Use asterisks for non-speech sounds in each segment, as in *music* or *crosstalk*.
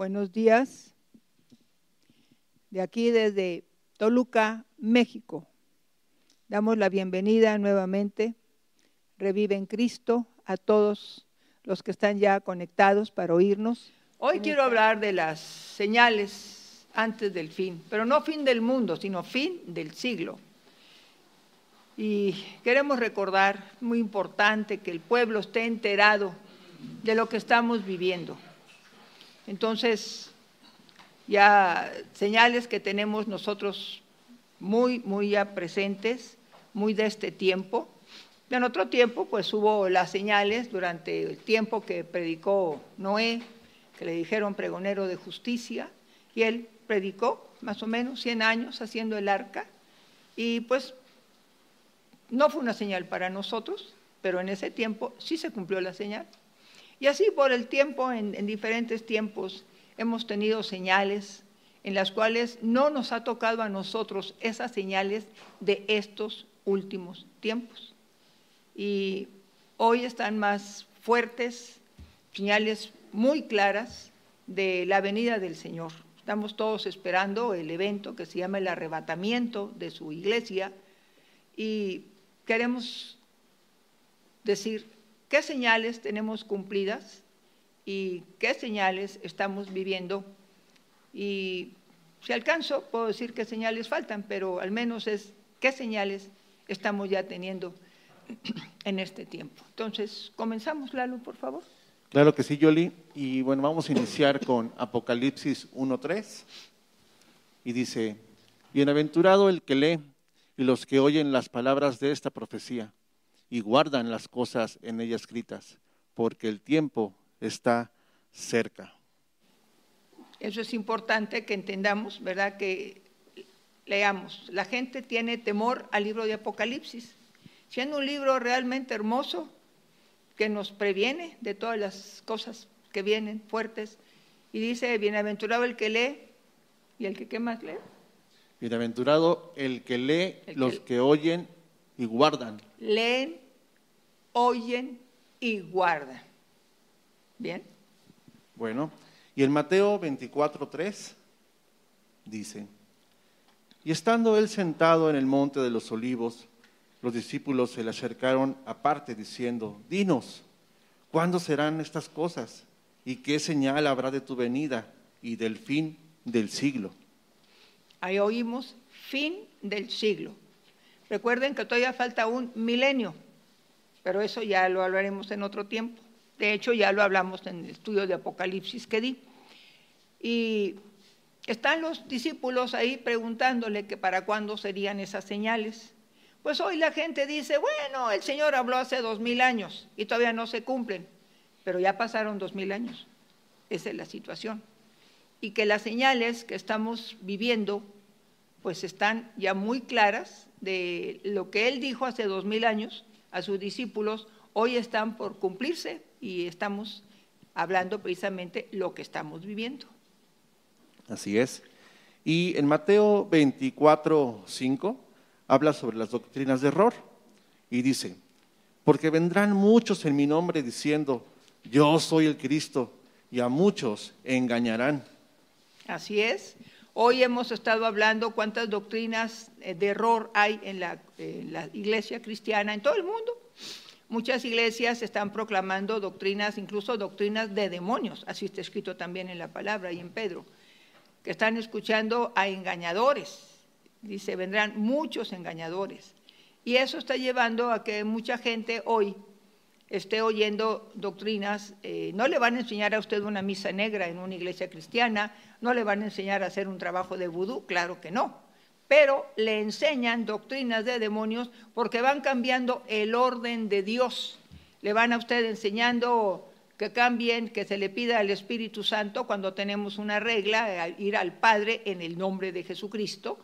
Buenos días. De aquí desde Toluca, México. Damos la bienvenida nuevamente, Revive en Cristo, a todos los que están ya conectados para oírnos. Hoy quiero hablar de las señales antes del fin, pero no fin del mundo, sino fin del siglo. Y queremos recordar, muy importante, que el pueblo esté enterado de lo que estamos viviendo. Entonces, ya señales que tenemos nosotros muy, muy ya presentes, muy de este tiempo. En otro tiempo, pues hubo las señales durante el tiempo que predicó Noé, que le dijeron pregonero de justicia, y él predicó más o menos 100 años haciendo el arca, y pues no fue una señal para nosotros, pero en ese tiempo sí se cumplió la señal. Y así por el tiempo, en, en diferentes tiempos, hemos tenido señales en las cuales no nos ha tocado a nosotros esas señales de estos últimos tiempos. Y hoy están más fuertes, señales muy claras de la venida del Señor. Estamos todos esperando el evento que se llama el arrebatamiento de su iglesia y queremos decir qué señales tenemos cumplidas y qué señales estamos viviendo. Y si alcanzo, puedo decir qué señales faltan, pero al menos es qué señales estamos ya teniendo *clears throat* en este tiempo. Entonces, comenzamos, Lalo, por favor. Claro que sí, Yoli. Y bueno, vamos a iniciar con Apocalipsis 1.3. Y dice, Bienaventurado el que lee y los que oyen las palabras de esta profecía y guardan las cosas en ella escritas, porque el tiempo está cerca. Eso es importante que entendamos, ¿verdad? Que leamos. La gente tiene temor al libro de Apocalipsis, siendo un libro realmente hermoso que nos previene de todas las cosas que vienen fuertes. Y dice, bienaventurado el que lee y el que qué más lee. Bienaventurado el que lee, los que oyen y guardan. Leen, oyen y guardan. Bien. Bueno, y en Mateo 24:3 dice, y estando él sentado en el monte de los olivos, los discípulos se le acercaron aparte diciendo, dinos, ¿cuándo serán estas cosas? ¿Y qué señal habrá de tu venida y del fin del siglo? Ahí oímos fin del siglo. Recuerden que todavía falta un milenio, pero eso ya lo hablaremos en otro tiempo. De hecho, ya lo hablamos en el estudio de Apocalipsis que di. Y están los discípulos ahí preguntándole que para cuándo serían esas señales. Pues hoy la gente dice, bueno, el Señor habló hace dos mil años y todavía no se cumplen, pero ya pasaron dos mil años. Esa es la situación. Y que las señales que estamos viviendo, pues están ya muy claras de lo que Él dijo hace dos mil años a sus discípulos, hoy están por cumplirse y estamos hablando precisamente lo que estamos viviendo. Así es. Y en Mateo 24, 5 habla sobre las doctrinas de error y dice, porque vendrán muchos en mi nombre diciendo, yo soy el Cristo, y a muchos engañarán. Así es. Hoy hemos estado hablando cuántas doctrinas eh, de error hay en la, en la iglesia cristiana en todo el mundo. Muchas iglesias están proclamando doctrinas, incluso doctrinas de demonios, así está escrito también en la palabra y en Pedro, que están escuchando a engañadores. Dice, vendrán muchos engañadores. Y eso está llevando a que mucha gente hoy esté oyendo doctrinas, eh, no le van a enseñar a usted una misa negra en una iglesia cristiana, no le van a enseñar a hacer un trabajo de vudú, claro que no, pero le enseñan doctrinas de demonios porque van cambiando el orden de Dios. Le van a usted enseñando que cambien, que se le pida al Espíritu Santo cuando tenemos una regla, ir al Padre en el nombre de Jesucristo.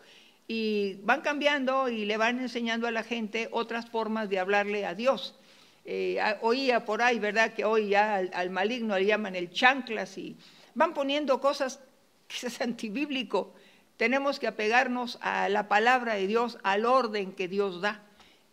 Y van cambiando y le van enseñando a la gente otras formas de hablarle a Dios. Eh, oía por ahí, ¿verdad? Que hoy ya al, al, maligno le llaman el chanclas y van poniendo cosas *laughs* que es antibíblico. Tenemos que apegarnos a la palabra de Dios, al orden que Dios da.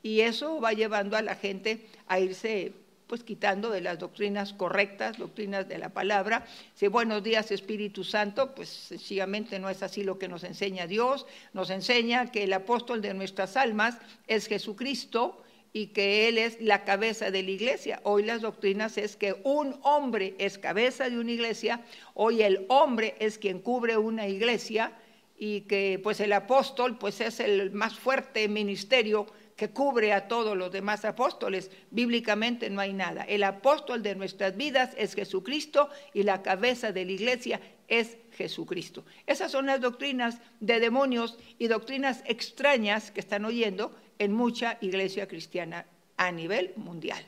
Y eso va llevando a la gente a irse pues quitando de las doctrinas correctas, doctrinas de la palabra. Si buenos días Espíritu Santo, pues sencillamente no es así lo que nos enseña Dios. Nos enseña que el apóstol de nuestras almas es Jesucristo y que Él es la cabeza de la iglesia. Hoy las doctrinas es que un hombre es cabeza de una iglesia, hoy el hombre es quien cubre una iglesia y que pues el apóstol pues es el más fuerte ministerio que cubre a todos los demás apóstoles. Bíblicamente no hay nada. El apóstol de nuestras vidas es Jesucristo y la cabeza de la iglesia es Jesucristo. Esas son las doctrinas de demonios y doctrinas extrañas que están oyendo en mucha iglesia cristiana a nivel mundial.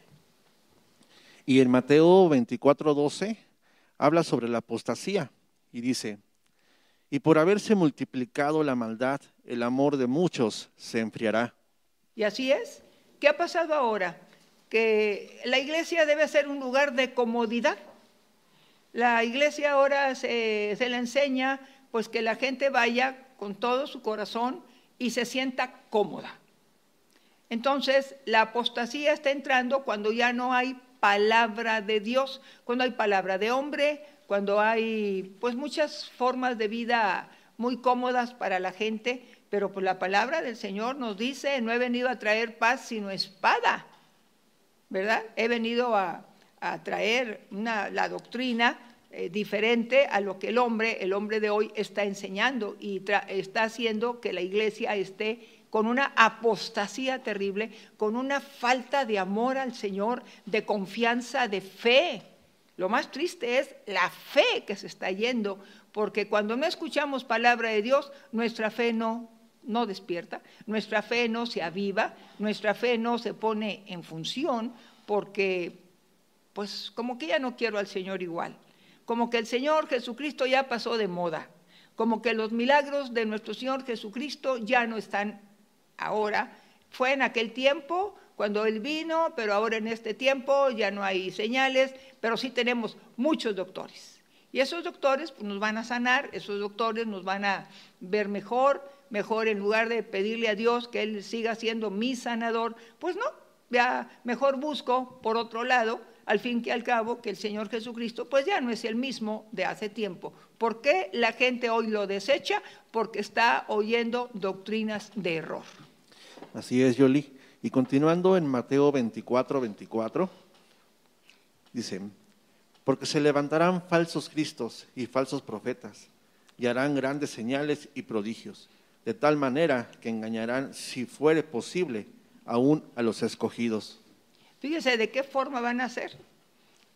Y en Mateo 24:12 habla sobre la apostasía y dice, y por haberse multiplicado la maldad, el amor de muchos se enfriará. Y así es. ¿Qué ha pasado ahora? Que la iglesia debe ser un lugar de comodidad. La iglesia ahora se, se le enseña pues que la gente vaya con todo su corazón y se sienta cómoda. Entonces, la apostasía está entrando cuando ya no hay palabra de Dios, cuando hay palabra de hombre, cuando hay pues muchas formas de vida muy cómodas para la gente, pero pues la palabra del Señor nos dice, no he venido a traer paz sino espada, ¿verdad? He venido a, traer la doctrina eh, diferente a lo que el hombre, el hombre de hoy está enseñando y está haciendo que la iglesia esté con una apostasía terrible, con una falta de amor al Señor, de confianza, de fe. Lo más triste es la fe que se está yendo, porque cuando no escuchamos palabra de Dios, nuestra fe no no despierta, nuestra fe no se aviva, nuestra fe no se pone en función porque pues como que ya no quiero al Señor igual, como que el Señor Jesucristo ya pasó de moda, como que los milagros de nuestro Señor Jesucristo ya no están ahora, fue en aquel tiempo cuando Él vino, pero ahora en este tiempo ya no hay señales, pero sí tenemos muchos doctores. Y esos doctores pues, nos van a sanar, esos doctores nos van a ver mejor, mejor en lugar de pedirle a Dios que Él siga siendo mi sanador, pues no, ya mejor busco por otro lado, al fin que al cabo, que el Señor Jesucristo pues ya no es el mismo de hace tiempo. ¿Por qué la gente hoy lo desecha? Porque está oyendo doctrinas de error. Así es, Yoli. Y continuando en Mateo 24, 24, dice, porque se levantarán falsos cristos y falsos profetas y harán grandes señales y prodigios de tal manera que engañarán, si fuere posible, aún a los escogidos. Fíjese de qué forma van a ser.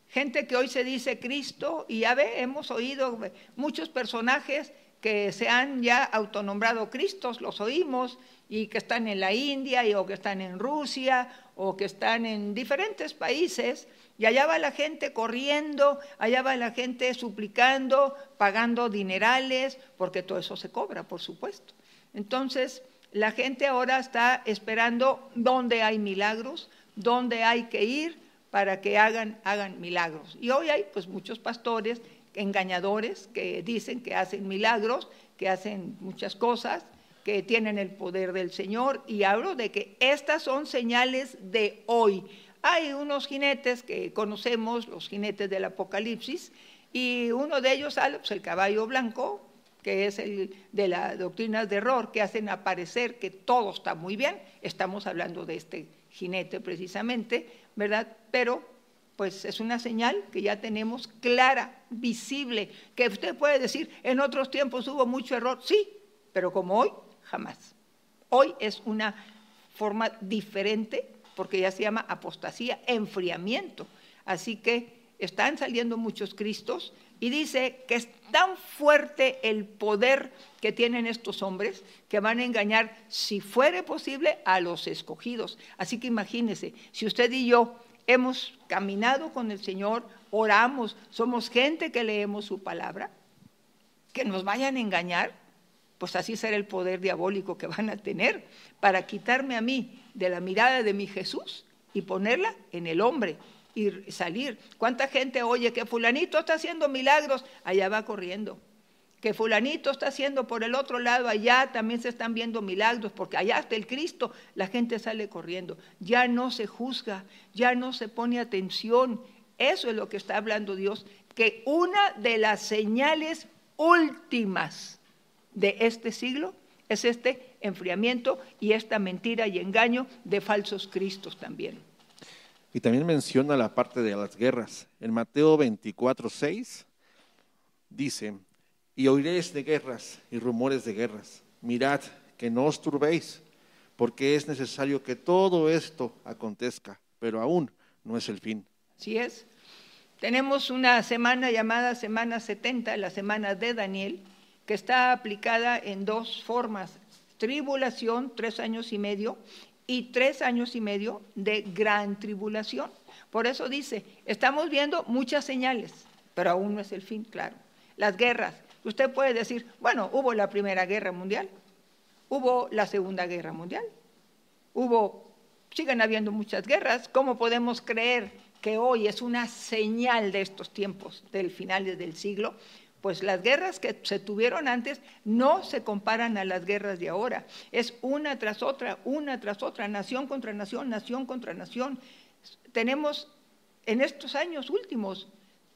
Gente que hoy se dice Cristo y ya ve, hemos oído muchos personajes que se han ya autonombrado Cristos, los oímos, y que están en la India o que están en Rusia o que están en diferentes países, y allá va la gente corriendo, allá va la gente suplicando, pagando dinerales, porque todo eso se cobra, por supuesto. Entonces, la gente ahora está esperando dónde hay milagros, dónde hay que ir para que hagan, hagan milagros. Y hoy hay pues muchos pastores engañadores que dicen que hacen milagros, que hacen muchas cosas, que tienen el poder del Señor. Y hablo de que estas son señales de hoy. Hay unos jinetes que conocemos, los jinetes del Apocalipsis, y uno de ellos sale, el caballo blanco, que es el de las doctrinas de error, que hacen aparecer que todo está muy bien. Estamos hablando de este jinete precisamente, ¿verdad? Pero pues es una señal que ya tenemos clara, visible, que usted puede decir, en otros tiempos hubo mucho error, sí, pero como hoy, jamás. Hoy es una forma diferente porque ya se llama apostasía, enfriamiento. Así que están saliendo muchos Cristos, y dice que es tan fuerte el poder que tienen estos hombres que van a engañar, si fuere posible, a los escogidos. Así que imagínese, si usted y yo hemos caminado con el Señor, oramos, somos gente que leemos su palabra, que nos vayan a engañar, pues así será el poder diabólico que van a tener para quitarme a mí de la mirada de mi Jesús y ponerla en el hombre, y salir. ¿Cuánta gente oye que fulanito está haciendo milagros? Allá va corriendo. Que fulanito está haciendo por el otro lado, allá también se están viendo milagros, porque allá está el Cristo, la gente sale corriendo. Ya no se juzga, ya no se pone atención. Eso es lo que está hablando Dios, que una de las señales últimas de este siglo es este enfriamiento y esta mentira y engaño de falsos cristos también. Y también menciona la parte de las guerras. En Mateo 24, 6 dice, y oiréis de guerras y rumores de guerras. Mirad que no os turbéis, porque es necesario que todo esto acontezca, pero aún no es el fin. Así es. Tenemos una semana llamada Semana 70, la semana de Daniel, que está aplicada en dos formas. Tribulación, tres años y medio, y tres años y medio de gran tribulación. Por eso dice, estamos viendo muchas señales, pero aún no es el fin, claro. Las guerras, Usted puede decir, bueno, hubo la Primera Guerra Mundial, hubo la Segunda Guerra Mundial, hubo, siguen habiendo muchas guerras, ¿cómo podemos creer que hoy es una señal de estos tiempos, del final del siglo? Pues las guerras que se tuvieron antes no se comparan a las guerras de ahora. Es una tras otra, una tras otra, nación contra nación, nación contra nación. Tenemos en estos años últimos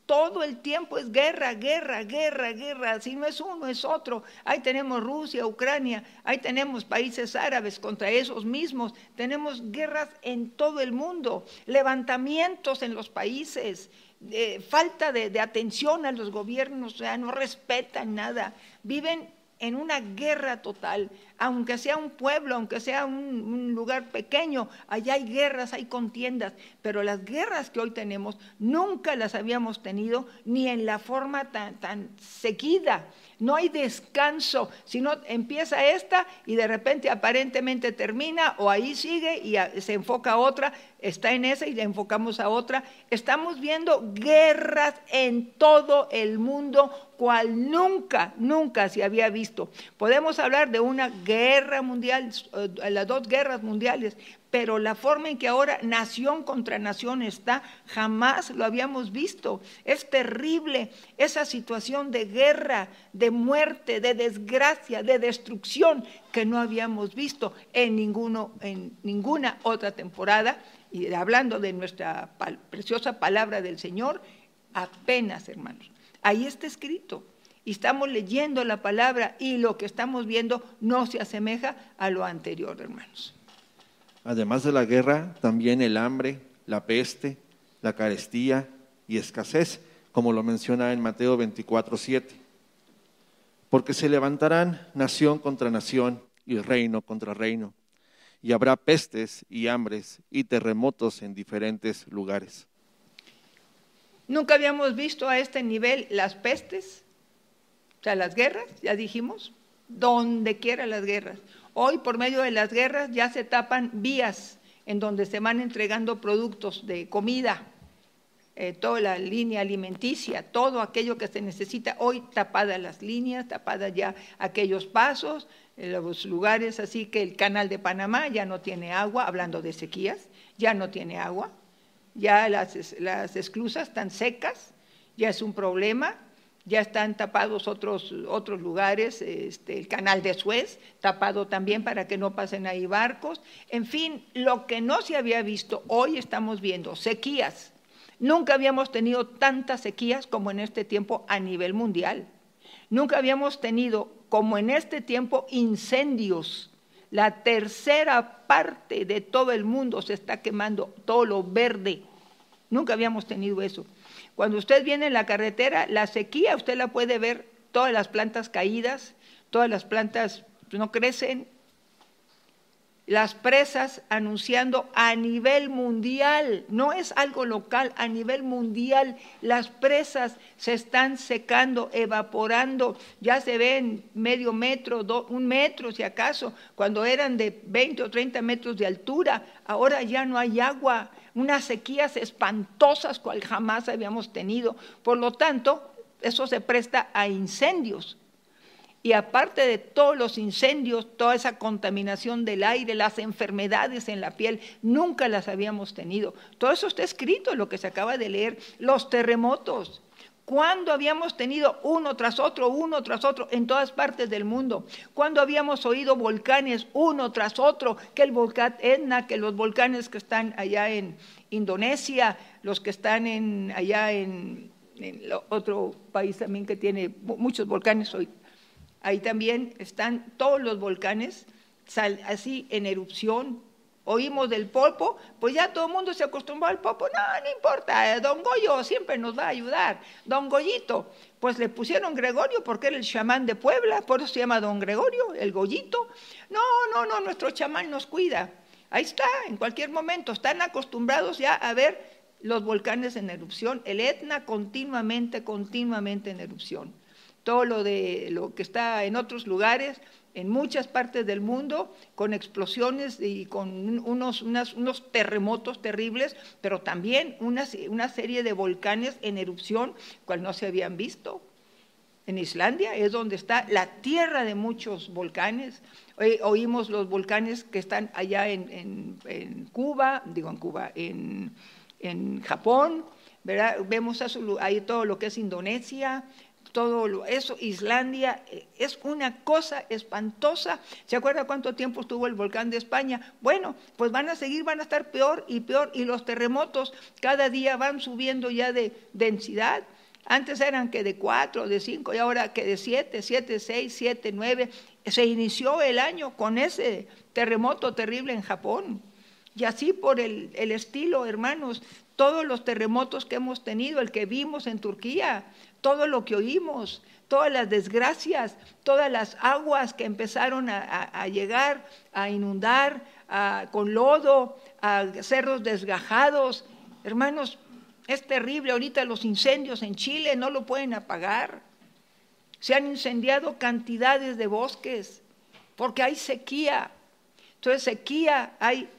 todo el tiempo es guerra, guerra, guerra, guerra. Si no es uno, es otro. Ahí tenemos Rusia, Ucrania, ahí tenemos países árabes contra esos mismos. Tenemos guerras en todo el mundo, levantamientos en los países, eh, falta de, de, atención a los gobiernos, o sea, no respetan nada. Viven en una guerra total, aunque sea un pueblo, aunque sea un, lugar pequeño, allá hay guerras, hay contiendas, pero las guerras que hoy tenemos nunca las habíamos tenido ni en la forma tan, tan seguida. No hay descanso, sino empieza esta y de repente aparentemente termina o ahí sigue y se enfoca a otra, está en esa y le enfocamos a otra. Estamos viendo guerras en todo el mundo cual nunca, nunca se había visto. Podemos hablar de una guerra mundial, eh, las dos guerras mundiales, pero la forma en que ahora nación contra nación está, jamás lo habíamos visto. Es terrible esa situación de guerra, de muerte, de desgracia, de destrucción que no habíamos visto en, en ninguna otra temporada. Y hablando de nuestra preciosa palabra del Señor, apenas, hermanos. Ahí está escrito. Y estamos leyendo la palabra y lo que estamos viendo no se asemeja a lo anterior, hermanos. Además de la guerra, también el hambre, la peste, la carestía y escasez, como lo menciona en Mateo 24, 7. Porque se levantarán nación contra nación y reino contra reino, y habrá pestes y hambres y terremotos en diferentes lugares. Nunca habíamos visto a este nivel las pestes, o sea, las guerras, ya dijimos, donde quiera las guerras. Hoy, por medio de las guerras, ya se tapan vías en donde se van entregando productos de comida, eh, toda la línea alimenticia, todo aquello que se necesita. Hoy tapadas las líneas, tapadas ya aquellos pasos, los lugares, así que el canal de Panamá ya no tiene agua, hablando de sequías, ya no tiene agua ya las, las esclusas están secas, ya es un problema, ya están tapados otros, otros lugares, este, el canal de Suez, tapado también para que no pasen ahí barcos. En fin, lo que no se había visto, hoy estamos viendo sequías. Nunca habíamos tenido tantas sequías como en este tiempo a nivel mundial. Nunca habíamos tenido como en este tiempo incendios la tercera parte de todo el mundo se está quemando, todo lo verde. Nunca habíamos tenido eso. Cuando usted viene en la carretera, la sequía, usted la puede ver, todas las plantas caídas, todas las plantas no crecen, las presas anunciando a nivel mundial, no es algo local, a nivel mundial, las presas se están secando, evaporando, ya se ven medio metro, un metro si acaso, cuando eran de 20 o 30 metros de altura, ahora ya no hay agua, unas sequías espantosas cual jamás habíamos tenido, por lo tanto, eso se presta a incendios y aparte de todos los incendios, toda esa contaminación del aire, las enfermedades en la piel, nunca las habíamos tenido. Todo eso está escrito, lo que se acaba de leer, los terremotos. ¿Cuándo habíamos tenido uno tras otro, uno tras otro en todas partes del mundo? ¿Cuándo habíamos oído volcanes uno tras otro? Que el volcán Etna, que los volcanes que están allá en Indonesia, los que están en, allá en, otro país también que tiene muchos volcanes hoy. Ahí también están todos los volcanes así en erupción, oímos del polpo, pues ya todo el mundo se acostumbró al polpo, no, no importa, eh, don Goyo siempre nos va a ayudar, don Goyito, pues le pusieron Gregorio porque era el chamán de Puebla, por eso se llama don Gregorio, el Goyito, no, no, no, nuestro chamán nos cuida, ahí está, en cualquier momento, están acostumbrados ya a ver los volcanes en erupción, el Etna continuamente, continuamente en erupción, todo lo de lo que está en otros lugares, en muchas partes del mundo con explosiones y con unos, unos terremotos terribles, pero también una, una, serie de volcanes en erupción, cual no se habían visto. En Islandia es donde está la tierra de muchos volcanes. oímos los volcanes que están allá en, en, Cuba, digo en Cuba, en, en Japón, vemos ahí todo lo que es Indonesia, todo eso, Islandia, eh, es una cosa espantosa. ¿Se acuerda cuánto tiempo estuvo el volcán de España? Bueno, pues van a seguir, van a estar peor y peor, y los terremotos cada día van subiendo ya de densidad. Antes eran que de cuatro, de cinco, y ahora que de siete, siete, seis, siete, nueve. Se inició el año con ese terremoto terrible en Japón. Y así por el estilo, hermanos, todos los terremotos que hemos tenido, el que vimos en Turquía, todo lo que oímos, todas las desgracias, todas las aguas que empezaron a, llegar, a inundar con lodo, a cerros desgajados. Hermanos, es terrible ahorita los incendios en Chile, no lo pueden apagar. Se han incendiado cantidades de bosques porque hay sequía. Entonces sequía, hay,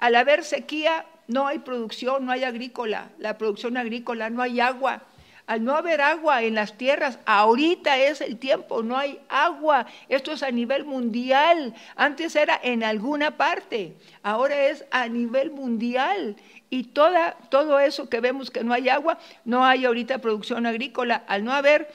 al haber sequía no hay producción, no hay agrícola, la producción agrícola, no hay agua al no haber agua en las tierras, ahorita es el tiempo, no hay agua. Esto es a nivel mundial. Antes era en alguna parte, ahora es a nivel mundial. Y toda, todo eso que vemos que no hay agua, no hay ahorita producción agrícola. Al no haber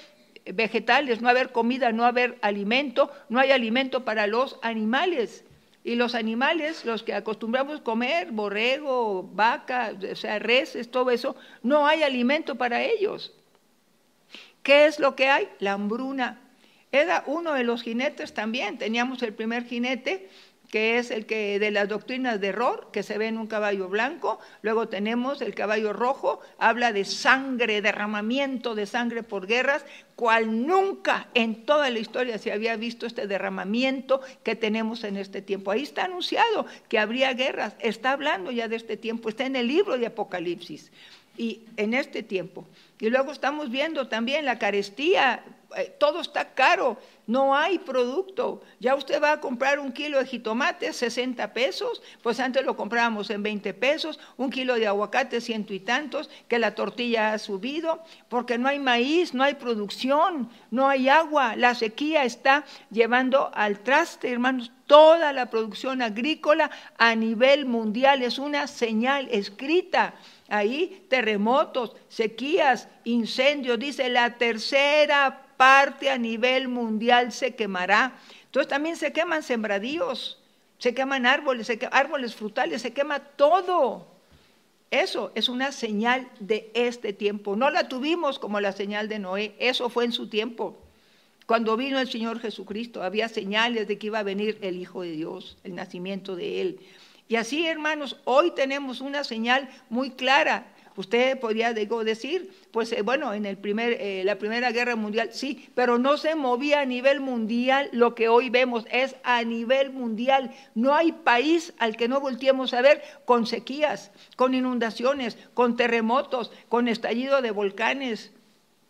vegetales, no haber comida, no haber alimento, no hay alimento para los animales. Y los animales, los que acostumbramos comer, borrego, vaca, o sea, reses, todo eso, no hay alimento para ellos. ¿Qué es lo que hay? La hambruna. Era uno de los jinetes también. Teníamos el primer jinete, que es el que de las doctrinas de error, que se ve en un caballo blanco. Luego tenemos el caballo rojo, habla de sangre, derramamiento de sangre por guerras, cual nunca en toda la historia se había visto este derramamiento que tenemos en este tiempo. Ahí está anunciado que habría guerras, está hablando ya de este tiempo, está en el libro de Apocalipsis y en este tiempo. Y luego estamos viendo también la carestía, eh, todo está caro, no hay producto. Ya usted va a comprar un kilo de jitomate, 60 pesos, pues antes lo comprábamos en 20 pesos, un kilo de aguacate, ciento y tantos, que la tortilla ha subido, porque no hay maíz, no hay producción, no hay agua, la sequía está llevando al traste, hermanos, toda la producción agrícola a nivel mundial, es una señal escrita Ahí terremotos, sequías, incendios, dice la tercera parte a nivel mundial se quemará. Entonces también se queman sembradíos, se queman árboles, árboles frutales, se quema todo. Eso es una señal de este tiempo. No la tuvimos como la señal de Noé, eso fue en su tiempo. Cuando vino el Señor Jesucristo, había señales de que iba a venir el Hijo de Dios, el nacimiento de Él. Y así, hermanos, hoy tenemos una señal muy clara. Usted podría decir, pues eh, bueno, en el primer, eh, la Primera Guerra Mundial sí, pero no se movía a nivel mundial lo que hoy vemos, es a nivel mundial. No hay país al que no volteemos a ver con sequías, con inundaciones, con terremotos, con estallido de volcanes.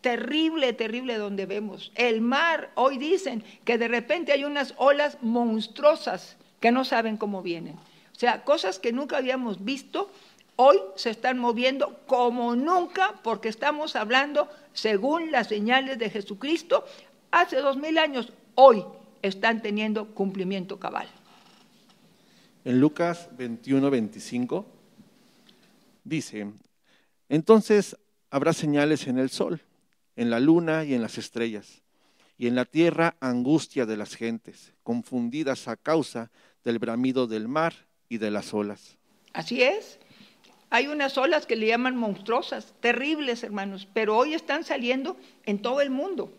Terrible, terrible donde vemos. El mar, hoy dicen que de repente hay unas olas monstruosas que no saben cómo vienen. O sea, cosas que nunca habíamos visto, hoy se están moviendo como nunca porque estamos hablando según las señales de Jesucristo. Hace dos mil años, hoy están teniendo cumplimiento cabal. En Lucas 21, 25 dice, entonces habrá señales en el sol, en la luna y en las estrellas, y en la tierra angustia de las gentes, confundidas a causa del bramido del mar y de las olas. Así es. Hay unas olas que le llaman monstruosas, terribles, hermanos, pero hoy están saliendo en todo el mundo.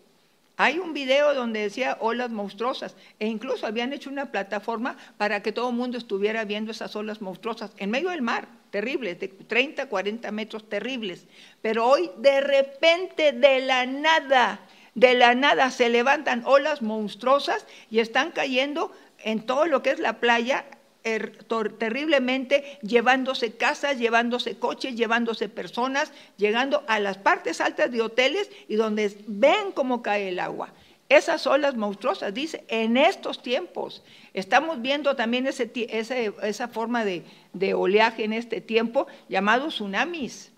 Hay un video donde decía olas monstruosas e incluso habían hecho una plataforma para que todo el mundo estuviera viendo esas olas monstruosas en medio del mar, terribles, de 30, 40 metros, terribles. Pero hoy de repente, de la nada, de la nada se levantan olas monstruosas y están cayendo en todo lo que es la playa terriblemente, llevándose casas, llevándose coches, llevándose personas, llegando a las partes altas de hoteles y donde ven cómo cae el agua. Esas olas monstruosas, dice, en estos tiempos. Estamos viendo también esa forma de, de oleaje en este tiempo llamado tsunamis.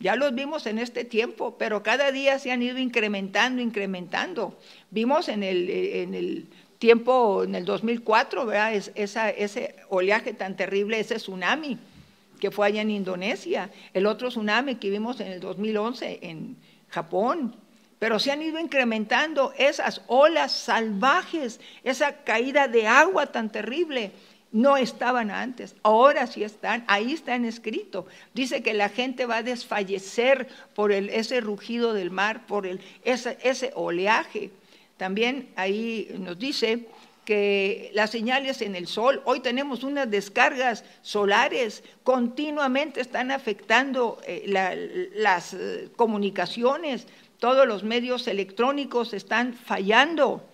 Ya los vimos en este tiempo, pero cada día se han ido incrementando, incrementando. Vimos en el, en el tiempo en el 2004, ¿verdad? Es, ese oleaje tan terrible, ese tsunami que fue allá en Indonesia, el otro tsunami que vimos en el 2011 en Japón, pero se han ido incrementando esas olas salvajes, esa caída de agua tan terrible. No estaban antes, ahora sí están, ahí están escrito. Dice que la gente va a desfallecer por el, ese rugido del mar, por el, ese oleaje. También ahí nos dice que las señales en el sol, hoy tenemos unas descargas solares, continuamente están afectando eh, las eh, comunicaciones, todos los medios electrónicos están fallando.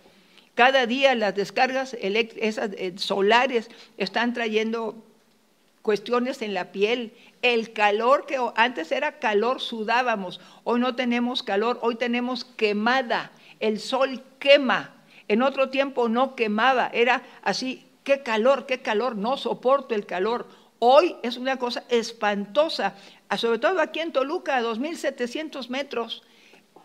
Cada día las descargas eh, solares están trayendo cuestiones en la piel, el calor que antes era calor, sudábamos, hoy no tenemos calor, hoy tenemos quemada el sol quema. En otro tiempo no quemaba, era así, qué calor, qué calor, no soporto el calor. Hoy es una cosa espantosa, sobre todo aquí en Toluca, a 2.700 metros,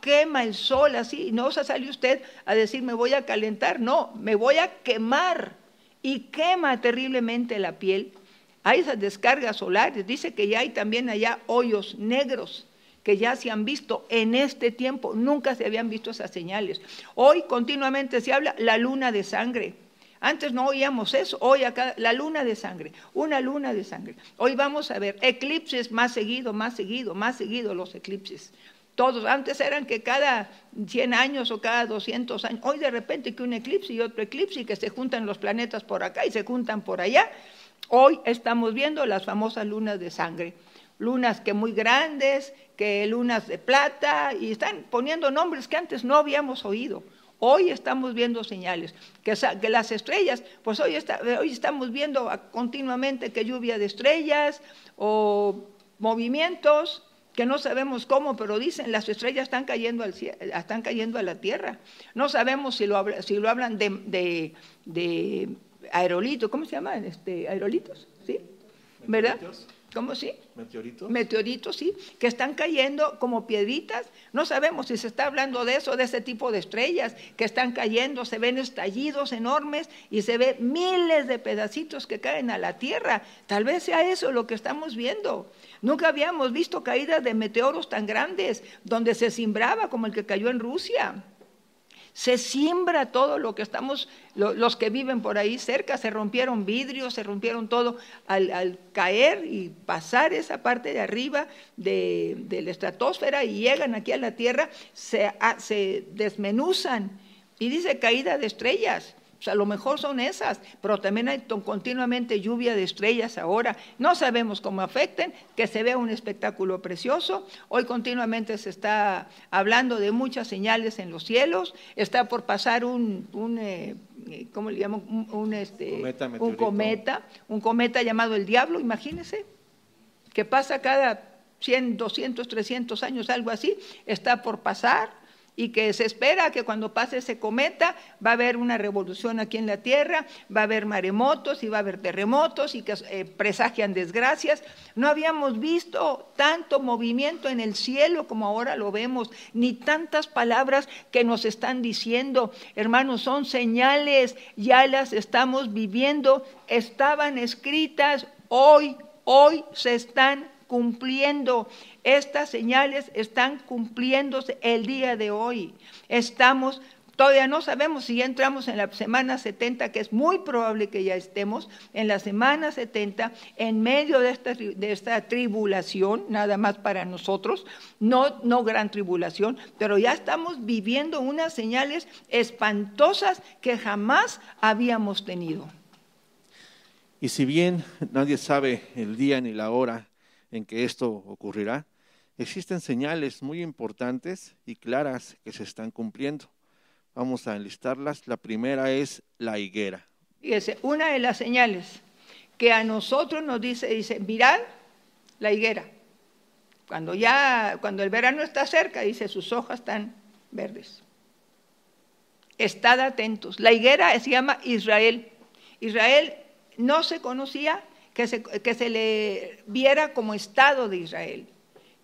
quema el sol así, no se sale usted a decir me voy a calentar, no, me voy a quemar y quema terriblemente la piel. Hay esas descargas solares, dice que ya hay también allá hoyos negros que ya se han visto en este tiempo, nunca se habían visto esas señales. Hoy continuamente se habla la luna de sangre. Antes no oíamos eso, hoy acá la luna de sangre, una luna de sangre. Hoy vamos a ver eclipses más seguido, más seguido, más seguido los eclipses. Todos, antes eran que cada 100 años o cada 200 años, hoy de repente que un eclipse y otro eclipse y que se juntan los planetas por acá y se juntan por allá. Hoy estamos viendo las famosas lunas de sangre lunas que muy grandes, que lunas de plata, y están poniendo nombres que antes no habíamos oído. Hoy estamos viendo señales, que, las estrellas, pues hoy, hoy estamos viendo continuamente que lluvia de estrellas o movimientos que no sabemos cómo, pero dicen las estrellas están cayendo, al, están cayendo a la tierra. No sabemos si lo, si lo hablan de, de, aerolitos, ¿cómo se llaman? Este, aerolitos, ¿sí? ¿Verdad? ¿Cómo sí? Meteoritos. Meteoritos, sí, que están cayendo como piedritas. No sabemos si se está hablando de eso, de ese tipo de estrellas que están cayendo, se ven estallidos enormes y se ve miles de pedacitos que caen a la Tierra. Tal vez sea eso lo que estamos viendo. Nunca habíamos visto caídas de meteoros tan grandes, donde se cimbraba como el que cayó en Rusia se siembra todo lo que estamos, los que viven por ahí cerca, se rompieron vidrios, se rompieron todo al, caer y pasar esa parte de arriba de, la estratosfera y llegan aquí a la Tierra, se, se desmenuzan. Y dice caída de estrellas. O sea, a lo mejor son esas, pero también hay continuamente lluvia de estrellas ahora. No sabemos cómo afecten, que se vea un espectáculo precioso. Hoy continuamente se está hablando de muchas señales en los cielos. Está por pasar un, un eh, ¿cómo le? Un, este, cometa, un cometa, un cometa llamado el Diablo, imagínense, que pasa cada 100, 200, 300 años, algo así, está por pasar y que se espera que cuando pase ese cometa va a haber una revolución aquí en la Tierra, va a haber maremotos y va a haber terremotos y que eh, presagian desgracias. No habíamos visto tanto movimiento en el cielo como ahora lo vemos, ni tantas palabras que nos están diciendo. Hermanos, son señales, ya las estamos viviendo, estaban escritas hoy, hoy se están cumpliendo. Estas señales están cumpliéndose el día de hoy. Estamos Todavía no sabemos si ya entramos en la semana 70, que es muy probable que ya estemos en la semana 70, en medio de esta, tribulación, nada más para nosotros, no, no gran tribulación, pero ya estamos viviendo unas señales espantosas que jamás habíamos tenido. Y si bien nadie sabe el día ni la hora en que esto ocurrirá, existen señales muy importantes y claras que se están cumpliendo. Vamos a enlistarlas. La primera es la higuera. Fíjese, una de las señales que a nosotros nos dice, dice, mirad la higuera. Cuando ya, cuando el verano está cerca, dice, sus hojas están verdes. Estad atentos. La higuera se llama Israel. Israel no se conocía que se, que se le viera como Estado de Israel,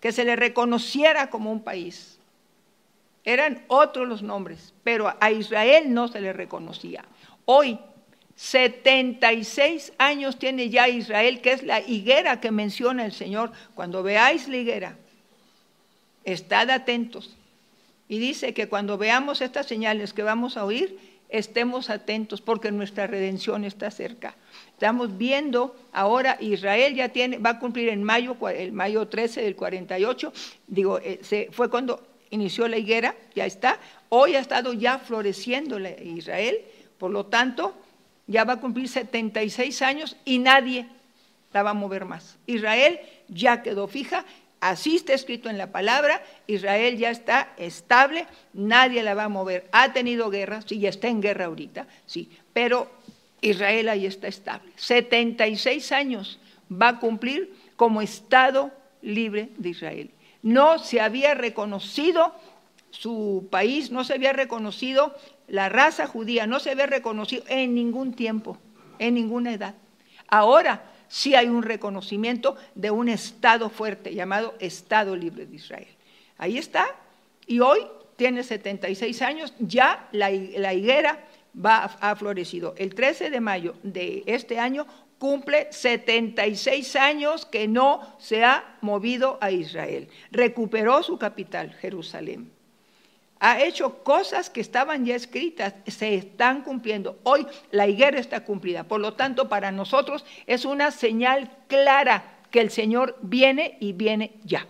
que se le reconociera como un país. Eran otros los nombres, pero a Israel no se le reconocía. Hoy, 76 años tiene ya Israel, que es la higuera que menciona el Señor. Cuando veáis la higuera, estad atentos. Y dice que cuando veamos estas señales que vamos a oír, estemos atentos porque nuestra redención está cerca. Estamos viendo ahora Israel ya tiene, va a cumplir en mayo, el mayo 13 del 48, digo, eh, se, fue cuando inició la higuera, ya está. Hoy ha estado ya floreciendo Israel, por lo tanto, ya va a cumplir 76 años y nadie la va a mover más. Israel ya quedó fija, así está escrito en la palabra, Israel ya está estable, nadie la va a mover. Ha tenido guerra, sí, ya está en guerra ahorita, sí, pero Israel ahí está estable. 76 años va a cumplir como Estado libre de Israel no se había reconocido su país, no se había reconocido la raza judía, no se había reconocido en ningún tiempo, en ninguna edad. Ahora sí hay un reconocimiento de un Estado fuerte llamado Estado Libre de Israel. Ahí está, y hoy tiene 76 años, ya la, higuera va, ha florecido. El 13 de mayo de este año cumple 76 años que no se ha movido a Israel. Recuperó su capital, Jerusalén. Ha hecho cosas que estaban ya escritas, se están cumpliendo. Hoy la higuera está cumplida. Por lo tanto, para nosotros es una señal clara que el Señor viene y viene ya.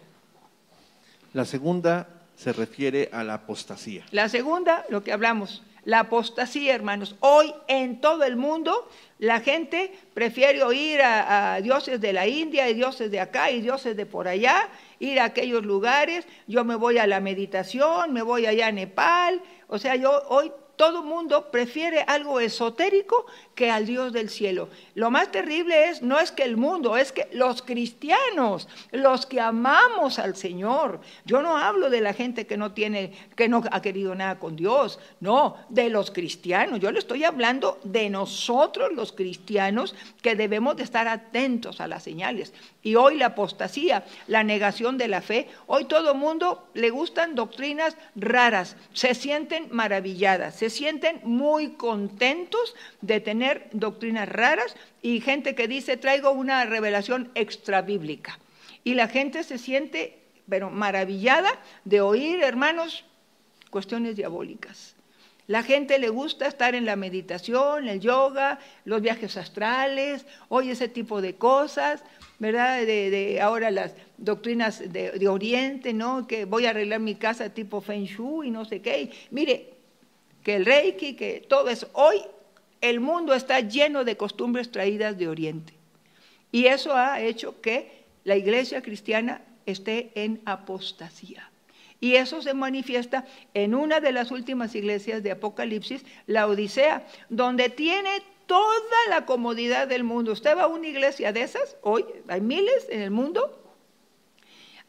La segunda se refiere a la apostasía. La segunda, lo que hablamos, la apostasía, hermanos. Hoy en todo el mundo la gente prefiere oír a, dioses de la India y dioses de acá y dioses de por allá, ir a aquellos lugares. Yo me voy a la meditación, me voy allá a Nepal. O sea, yo hoy todo mundo prefiere algo esotérico que al Dios del cielo. Lo más terrible es, no es que el mundo, es que los cristianos, los que amamos al Señor, yo no hablo de la gente que no tiene, que no ha querido nada con Dios, no, de los cristianos, yo le estoy hablando de nosotros los cristianos que debemos de estar atentos a las señales. Y hoy la apostasía, la negación de la fe, hoy todo mundo le gustan doctrinas raras, se sienten maravilladas, se sienten muy contentos de tener doctrinas raras y gente que dice traigo una revelación extra bíblica. Y la gente se siente, pero maravillada de oír, hermanos, cuestiones diabólicas. La gente le gusta estar en la meditación, el yoga, los viajes astrales, oye ese tipo de cosas, ¿verdad? De, ahora las doctrinas de, de, Oriente, ¿no? Que voy a arreglar mi casa tipo Feng Shui y no sé qué. mire, que el Reiki, que todo eso. Hoy el mundo está lleno de costumbres traídas de Oriente. Y eso ha hecho que la iglesia cristiana esté en apostasía. Y eso se manifiesta en una de las últimas iglesias de Apocalipsis, la Odisea, donde tiene toda la comodidad del mundo. Usted va a una iglesia de esas, hoy hay miles en el mundo,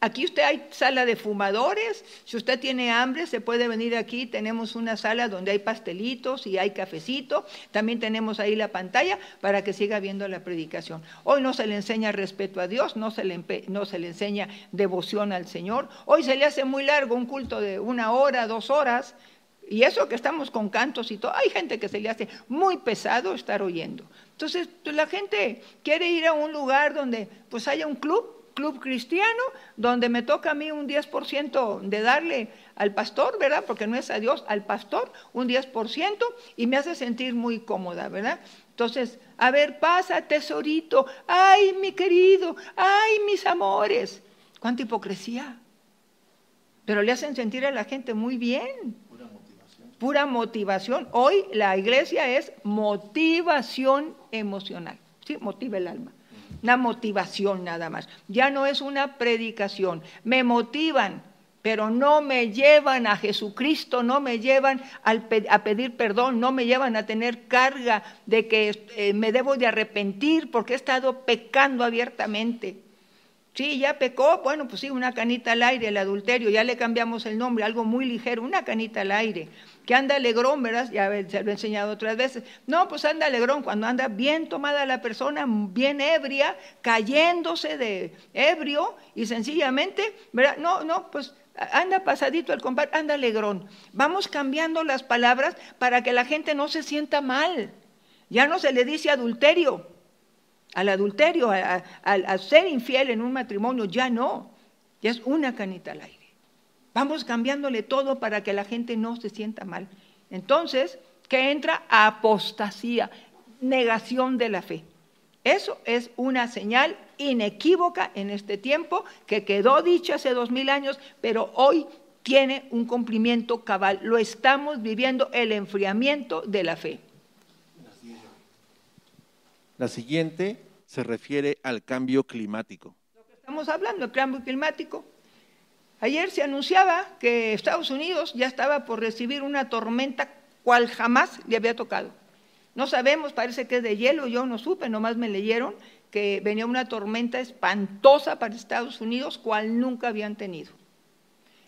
Aquí usted hay sala de fumadores, si usted tiene hambre se puede venir aquí, tenemos una sala donde hay pastelitos y hay cafecito, también tenemos ahí la pantalla para que siga viendo la predicación. Hoy no se le enseña respeto a Dios, no se le, no se le enseña devoción al Señor, hoy se le hace muy largo un culto de una hora, dos horas, y eso que estamos con cantos y todo, hay gente que se le hace muy pesado estar oyendo. Entonces, la gente quiere ir a un lugar donde pues haya un club club cristiano donde me toca a mí un 10% de darle al pastor, ¿verdad? Porque no es a Dios, al pastor, un 10% y me hace sentir muy cómoda, ¿verdad? Entonces, a ver, pasa, tesorito, ay, mi querido, ay, mis amores. ¿Cuánta hipocresía? Pero le hacen sentir a la gente muy bien. Pura motivación. Pura motivación. Hoy la iglesia es motivación emocional. Sí, motiva el alma. Una motivación nada más. Ya no es una predicación. Me motivan, pero no me llevan a Jesucristo, no me llevan a pedir perdón, no me llevan a tener carga de que eh, me debo de arrepentir porque he estado pecando abiertamente. Sí, ya pecó, bueno, pues sí, una canita al aire, el adulterio, ya le cambiamos el nombre, algo muy ligero, una canita al aire. Que anda alegrón, ¿verdad? Ya se lo he enseñado otras veces. No, pues anda alegrón cuando anda bien tomada la persona, bien ebria, cayéndose de ebrio y sencillamente, ¿verdad? No, no, pues anda pasadito el compadre, anda alegrón. Vamos cambiando las palabras para que la gente no se sienta mal. Ya no se le dice adulterio, al adulterio, a, ser infiel en un matrimonio, ya no, ya es una canita al aire. Vamos cambiándole todo para que la gente no se sienta mal. Entonces, que entra apostasía, negación de la fe. Eso es una señal inequívoca en este tiempo que quedó dicha hace dos mil años, pero hoy tiene un cumplimiento cabal. Lo estamos viviendo el enfriamiento de la fe. La siguiente se refiere al cambio climático. Lo que estamos hablando, el cambio climático. Ayer se anunciaba que Estados Unidos ya estaba por recibir una tormenta cual jamás le había tocado. No sabemos, parece que es de hielo, yo no supe, nomás me leyeron que venía una tormenta espantosa para Estados Unidos, cual nunca habían tenido.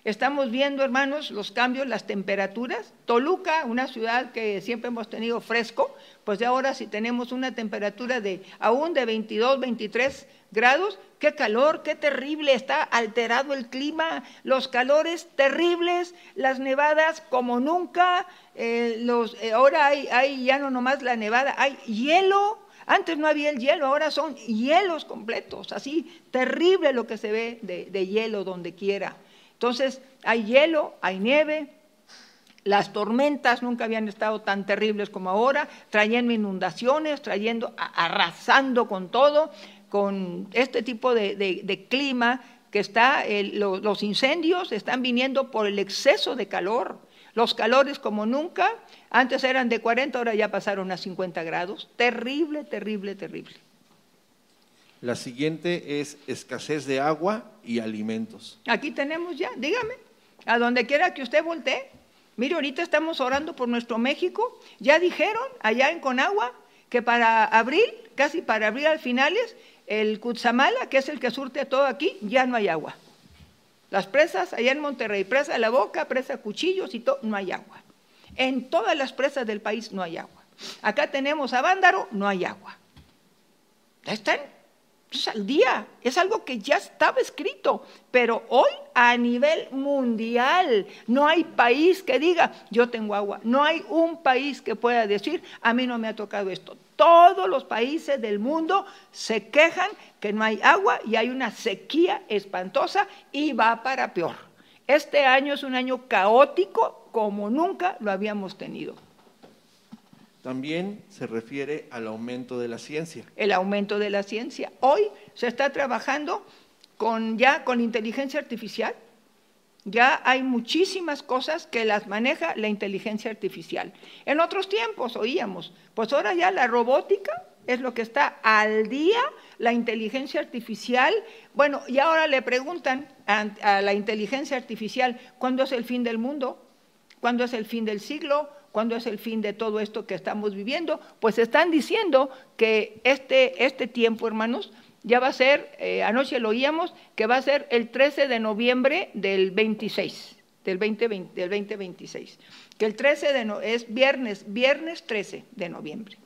Estamos viendo, hermanos, los cambios, las temperaturas. Toluca, una ciudad que siempre hemos tenido fresco, pues de ahora si tenemos una temperatura de aún de 22, 23 grados, qué calor, qué terrible, está alterado el clima, los calores terribles, las nevadas como nunca, eh, los, eh, ahora hay, hay ya no nomás la nevada, hay hielo, antes no había el hielo, ahora son hielos completos, así terrible lo que se ve de hielo donde quiera. Entonces, hay hielo, hay nieve, las tormentas nunca habían estado tan terribles como ahora, trayendo inundaciones, trayendo, arrasando con todo, con este tipo de, clima que está, los incendios están viniendo por el exceso de calor, los calores como nunca, antes eran de 40, ahora ya pasaron a 50 grados, terrible, terrible, terrible. La siguiente es escasez de agua y alimentos. Aquí tenemos ya, dígame, a donde quiera que usted voltee. Mire, ahorita estamos orando por nuestro México. Ya dijeron allá en Conagua que para abril, casi para abril al finales, el Cutzamala, que es el que surte todo aquí, ya no hay agua. Las presas allá en Monterrey, presa la boca, presa Cuchillos y todo, no hay agua. En todas las presas del país no hay agua. Acá tenemos a Vándaro, no hay agua. ¿Ya están? Es al día, es algo que ya estaba escrito, pero hoy a nivel mundial no hay país que diga, yo tengo agua, no hay un país que pueda decir, a mí no me ha tocado esto. Todos los países del mundo se quejan que no hay agua y hay una sequía espantosa y va para peor. Este año es un año caótico como nunca lo habíamos tenido. También se refiere al aumento de la ciencia. El aumento de la ciencia. Hoy se está trabajando con, ya con inteligencia artificial. Ya hay muchísimas cosas que las maneja la inteligencia artificial. En otros tiempos oíamos, pues ahora ya la robótica es lo que está al día, la inteligencia artificial. Bueno, y ahora le preguntan a, a la inteligencia artificial, ¿cuándo es el fin del mundo? ¿Cuándo es el fin del siglo? ¿Cuándo es el fin de todo esto que estamos viviendo? Pues están diciendo que este, este tiempo, hermanos, ya va a ser, eh, anoche lo oíamos, que va a ser el 13 de noviembre del 26, del, 2020, del 2026. Que el 13 de no, es viernes, viernes 13 de noviembre.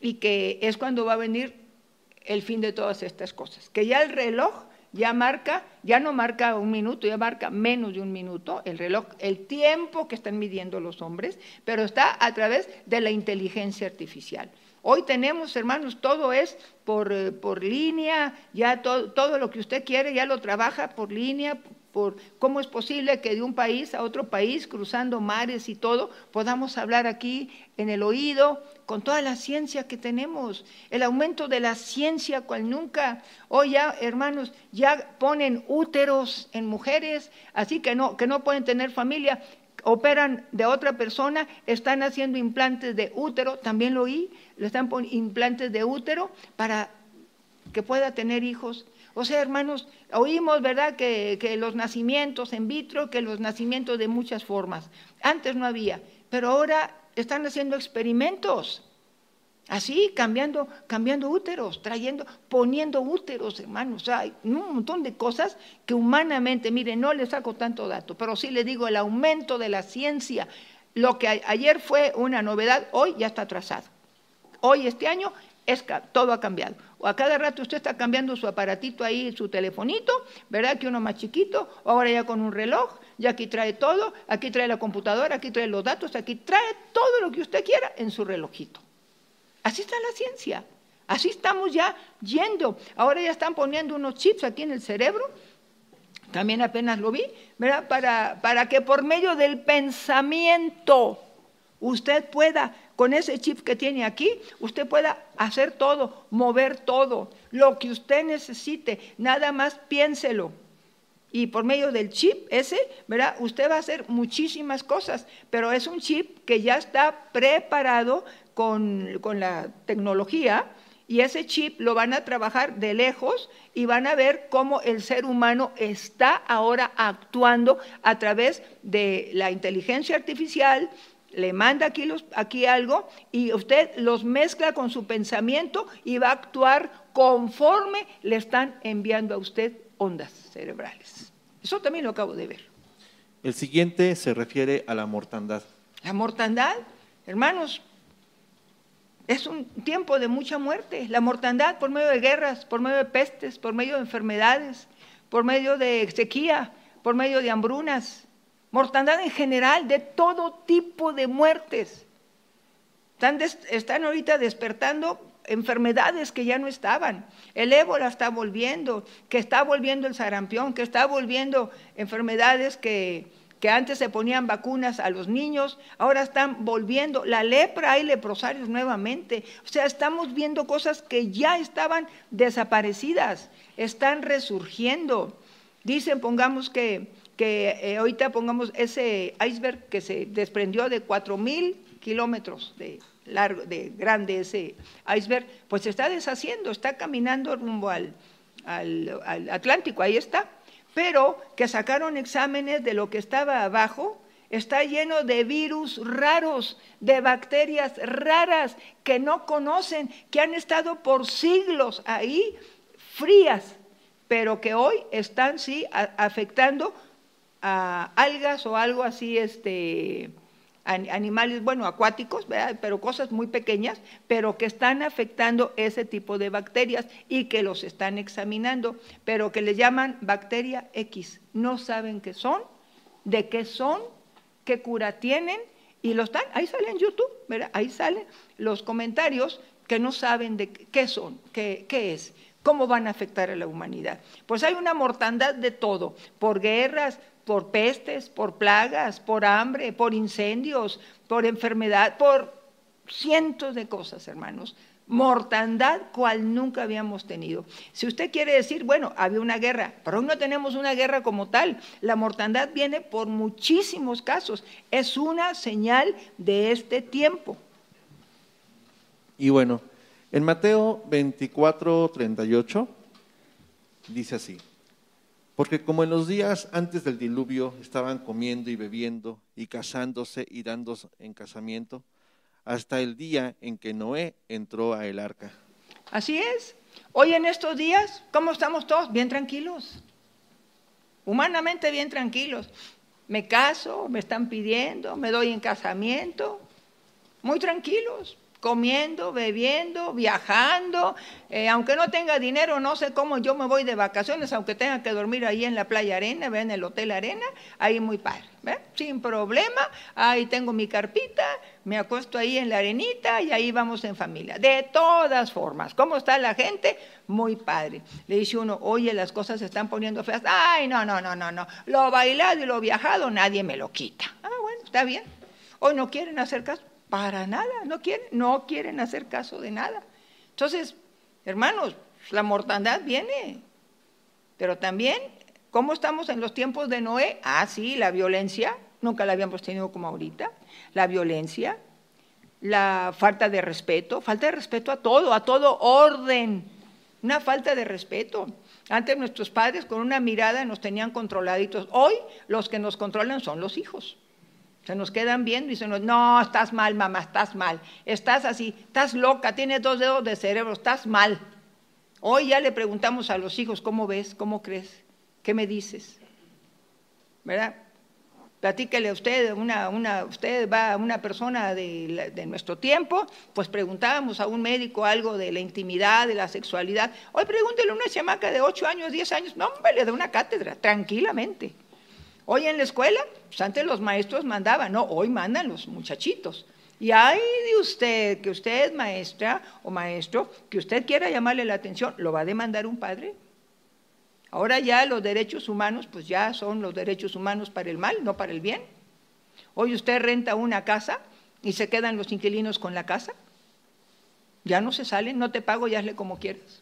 Y que es cuando va a venir el fin de todas estas cosas. Que ya el reloj ya marca, ya no marca un minuto, ya marca menos de un minuto el reloj, el tiempo que están midiendo los hombres, pero está a través de la inteligencia artificial. Hoy tenemos, hermanos, todo es por, eh, por línea, ya todo, todo lo que usted quiere ya lo trabaja por línea, por cómo es posible que de un país a otro país, cruzando mares y todo, podamos hablar aquí en el oído, con toda la ciencia que tenemos, el aumento de la ciencia cual nunca. Hoy ya, hermanos, ya ponen úteros en mujeres, así que no, que no pueden tener familia, operan de otra persona, están haciendo implantes de útero, también lo oí, le están poniendo implantes de útero para que pueda tener hijos. O sea, hermanos, oímos, ¿verdad?, que, que, los nacimientos en vitro, que los nacimientos de muchas formas. Antes no había, pero ahora están haciendo experimentos. Así, cambiando, cambiando úteros, trayendo, poniendo úteros, hermanos. O sea, hay un montón de cosas que humanamente, miren, no les saco tanto dato, pero sí les digo el aumento de la ciencia. Lo que ayer fue una novedad, hoy ya está atrasado. Hoy, este año, es, todo ha cambiado. O a cada rato usted está cambiando su aparatito ahí, su telefonito, ¿verdad? Que uno más chiquito, ahora ya con un reloj, ya aquí trae todo, aquí trae la computadora, aquí trae los datos, aquí trae todo lo que usted quiera en su relojito. Así está la ciencia, así estamos ya yendo. Ahora ya están poniendo unos chips aquí en el cerebro, también apenas lo vi, ¿verdad? Para, para que por medio del pensamiento usted pueda con ese chip que tiene aquí, usted pueda hacer todo, mover todo, lo que usted necesite, nada más piénselo. Y por medio del chip ese, ¿verdad? Usted va a hacer muchísimas cosas, pero es un chip que ya está preparado con, con la tecnología y ese chip lo van a trabajar de lejos y van a ver cómo el ser humano está ahora actuando a través de la inteligencia artificial, le manda aquí, los, aquí algo y usted los mezcla con su pensamiento y va a actuar conforme le están enviando a usted ondas cerebrales. Eso también lo acabo de ver. El siguiente se refiere a la mortandad. La mortandad, hermanos, es un tiempo de mucha muerte. La mortandad por medio de guerras, por medio de pestes, por medio de enfermedades, por medio de sequía, por medio de hambrunas, mortandad en general, de todo tipo de muertes. Están, ahorita despertando enfermedades que ya no estaban. El ébola está volviendo, que está volviendo el sarampión, que está volviendo enfermedades que, que antes se ponían vacunas a los niños, ahora están volviendo. La lepra, hay leprosarios nuevamente. O sea, estamos viendo cosas que ya estaban desaparecidas, están resurgiendo. Dicen, pongamos que que eh, ahorita pongamos ese iceberg que se desprendió de 4.000 kilómetros de largo, de grande ese iceberg, pues se está deshaciendo, está caminando rumbo al, al, al Atlántico, ahí está. Pero que sacaron exámenes de lo que estaba abajo, está lleno de virus raros, de bacterias raras que no conocen, que han estado por siglos ahí, frías, pero que hoy están sí afectando algas o algo así, este, animales, bueno, acuáticos, pero cosas muy pequeñas, pero que están afectando ese tipo de bacterias y que los están examinando, pero que le llaman bacteria X. No saben qué son, de qué son, qué cura tienen, y lo están, ahí sale en YouTube, ahí salen los comentarios que no saben de qué son, qué, qué es, cómo van a afectar a la humanidad. Pues hay una mortandad de todo, por guerras, por pestes, por plagas, por hambre, por incendios, por enfermedad, por cientos de cosas, hermanos. Mortandad cual nunca habíamos tenido. Si usted quiere decir, bueno, había una guerra, pero hoy no tenemos una guerra como tal. La mortandad viene por muchísimos casos. Es una señal de este tiempo. Y bueno, en Mateo 24, 38 dice así. Porque como en los días antes del diluvio estaban comiendo y bebiendo y casándose y dándose en casamiento, hasta el día en que Noé entró a el arca. Así es. Hoy en estos días, ¿cómo estamos todos? Bien tranquilos. Humanamente bien tranquilos. Me caso, me están pidiendo, me doy en casamiento. Muy tranquilos comiendo, bebiendo, viajando, eh, aunque no tenga dinero, no sé cómo yo me voy de vacaciones, aunque tenga que dormir ahí en la playa arena, en el hotel arena, ahí muy padre, sin problema, ahí tengo mi carpita, me acuesto ahí en la arenita y ahí vamos en familia. De todas formas, ¿cómo está la gente? Muy padre. Le dice uno, oye, las cosas se están poniendo feas. Ay, no, no, no, no, no. Lo bailado y lo viajado nadie me lo quita. Ah, bueno, está bien. Hoy no quieren hacer caso. Para nada, no quieren, no quieren hacer caso de nada. Entonces, hermanos, la mortandad viene, pero también ¿Cómo estamos en los tiempos de Noé? Ah, sí, la violencia, nunca la habíamos tenido como ahorita. La violencia, la falta de respeto, falta de respeto a todo, a todo orden, una falta de respeto. Antes nuestros padres con una mirada nos tenían controladitos. Hoy los que nos controlan son los hijos. Se nos quedan viendo y dicen, no, estás mal, mamá, estás mal. Estás así, estás loca, tienes dos dedos de cerebro, estás mal. Hoy ya le preguntamos a los hijos, ¿cómo ves? ¿Cómo crees? ¿Qué me dices? ¿Verdad? Platíquele a usted, una, una, usted va a una persona de, de, nuestro tiempo, pues preguntábamos a un médico algo de la intimidad, de la sexualidad. Hoy pregúntele a una chamaca de 8 años, 10 años, no, hombre, le da una cátedra, tranquilamente. Hoy en la escuela, pues antes los maestros mandaban, no, hoy mandan los muchachitos. Y hay de usted, que usted, maestra o maestro, que usted quiera llamarle la atención, ¿lo va a demandar un padre? Ahora ya los derechos humanos, pues ya son los derechos humanos para el mal, no para el bien. Hoy usted renta una casa y se quedan los inquilinos con la casa. Ya no se salen, no te pago, ya hazle como quieras.